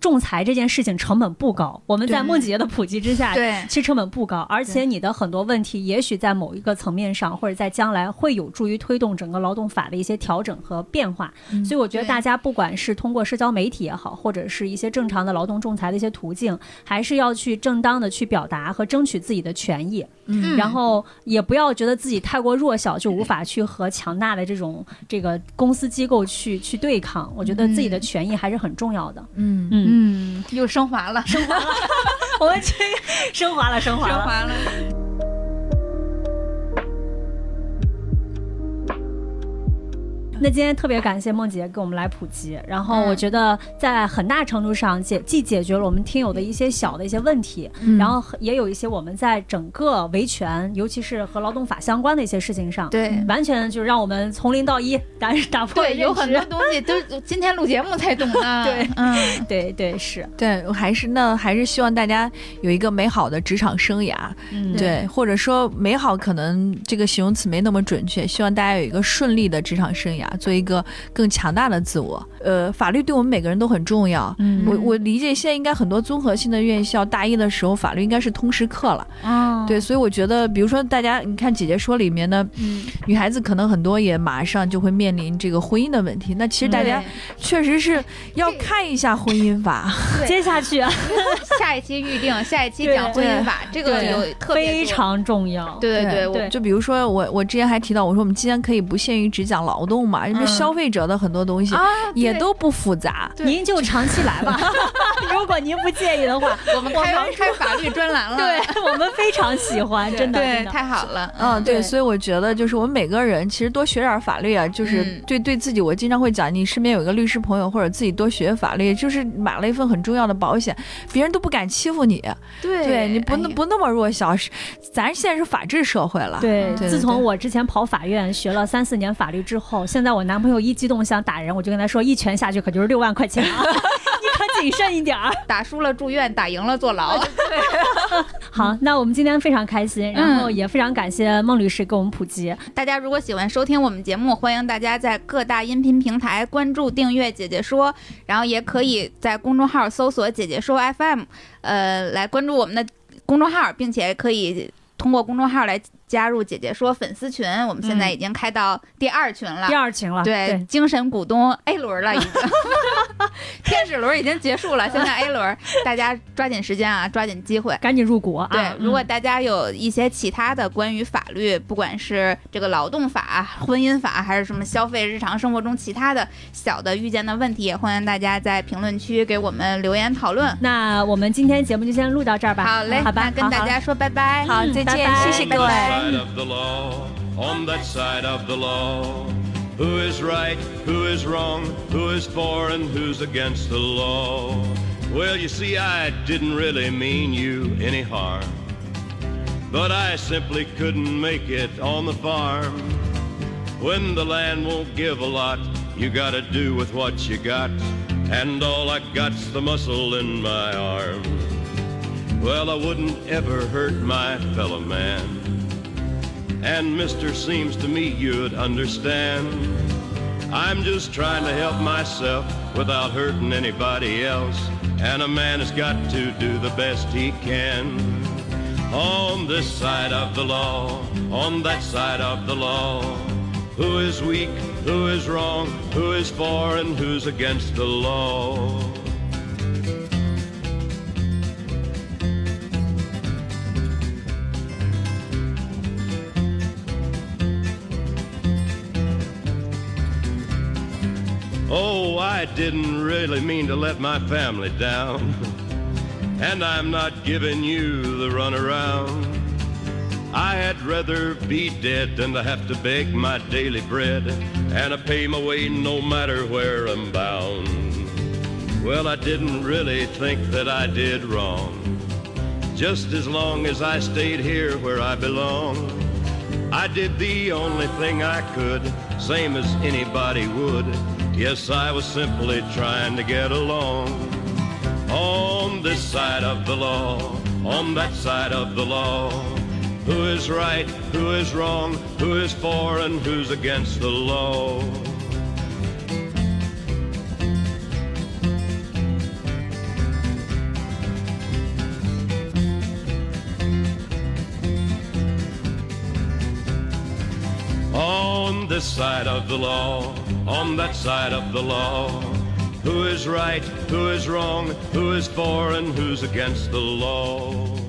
仲裁这件事情成本不高，我们在对。梦姐姐的普及之下，对。其实成本不高，而且你的很多问题，也许在某一个层面上，或者在将来会有助于推动整个劳动法的一些调整和变化。嗯。所以我觉得大家不管是通过社交媒体也好，或者是一些正常的劳动仲裁的一些途径，还是要去正当的去表达和争取自己的权益，嗯。然后也不要觉得自己太过弱小就无法去和强大的这种这个公司机构去去对抗。我觉得自己的权益还是很重要的。嗯嗯，嗯，又升华了，升华了，[laughs] 我们去升华了，升华了。升华了。那今天特别感谢梦姐给我们来普及，然后嗯。我觉得在很大程度上解既解决了我们听友的一些小的一些问题，嗯。然后也有一些我们在整个维权，尤其是和劳动法相关的一些事情上，对。完全就是让我们从零到一打打破了 [laughs] 对，有很多东西都是今天录节目才懂的。对。嗯，对对是，对，我还是那还是希望大家有一个美好的职场生涯，嗯。对，或者说美好可能这个形容词没那么准确，希望大家有一个顺利的职场生涯，做一个更强大的自我。呃，法律对我们每个人都很重要。嗯我我理解，现在应该很多综合性的院校大一的时候，法律应该是通识课了。啊，对，所以我觉得，比如说大家，你看姐姐说里面的嗯，女孩子，可能很多也马上就会面临这个婚姻的问题。那其实大家确实是要看一下婚姻法。[laughs] 接下去啊 [laughs] 下一期预定，下一期讲婚姻法，这个有特别。非常重要，对对，我对就比如说我我之前还提到，我说我们今天可以不限于只讲劳动嘛，因为嗯。消费者的很多东西也都不复杂。对。您就长期来吧，[laughs] 如果您不介意的话，我们开开法律专栏了。对我们非常喜欢，真的对，太好了。嗯，对，所以我觉得就是我们每个人其实多学点法律啊，就是嗯。对对自己，我经常会讲，你身边有一个律师朋友或者自己多学法律，就是买了一份很重要的保险，别人都不敢欺负你，对对你不那不那么弱小，咱现在是法治社会了，对，对自从我之前跑法院学了三四年法律之后，现在我男朋友一激动想打人，我就跟他说，一拳下去可就是六万块钱啊，[laughs] 你可谨慎一点儿。打输了住院，打赢了坐牢。[laughs] 好，那我们今天非常开心，然后也非常感谢孟律师给我们普及。大家如果喜欢收听我们节目，欢迎大家在各大音频平台关注、订阅“姐姐说”，然后也可以在公众号搜索“姐姐说 FM”，呃，来关注我们的公众号，并且可以通过公众号来加入“姐姐说”粉丝群。我们现在已经开到第二群了。第二群了，对，对，精神股东 A 轮了，已经，[laughs] 天使轮已经结束了，现在 A 轮，大家抓紧时间啊，抓紧机会。赶紧入股啊！对，如果嗯大家有一些其他的关于法律，不管是这个劳动法、婚姻法，还是什么消费日常生活中其他的小的遇见的问题，也欢迎大家在评论区给我们留言讨论。那我们今天节目就先录到这儿吧。好嘞，好吧，那跟大家说拜拜。好，嗯再见，谢谢各位。Side of the law, on that side of the law. Who is right, who is wrong, who is for and who's against the law? Well, you see, I didn't really mean you any harm. But I simply couldn't make it on the farm. When the land won't give a lot, you gotta do with what you got. And all I got's the muscle in my arm. Well, I wouldn't ever hurt my fellow man. And mister, seems to me you'd understand. I'm just trying to help myself without hurting anybody else. And a man has got to do the best he can. On this side of the law, on that side of the law. Who is weak, who is wrong, who is for and who's against the law. Oh, I didn't really mean to let my family down. And I'm not giving you the runaround. I had rather be dead than to have to beg my daily bread. And I pay my way no matter where I'm bound. Well, I didn't really think that I did wrong. Just as long as I stayed here where I belong. I did the only thing I could, same as anybody would. Yes, I was simply trying to get along. On this side of the law, on that side of the law. Who is right, who is wrong, who is for and who's against the law. On this side of the law, on that side of the law. Who is right, who is wrong, who is for and who's against the law.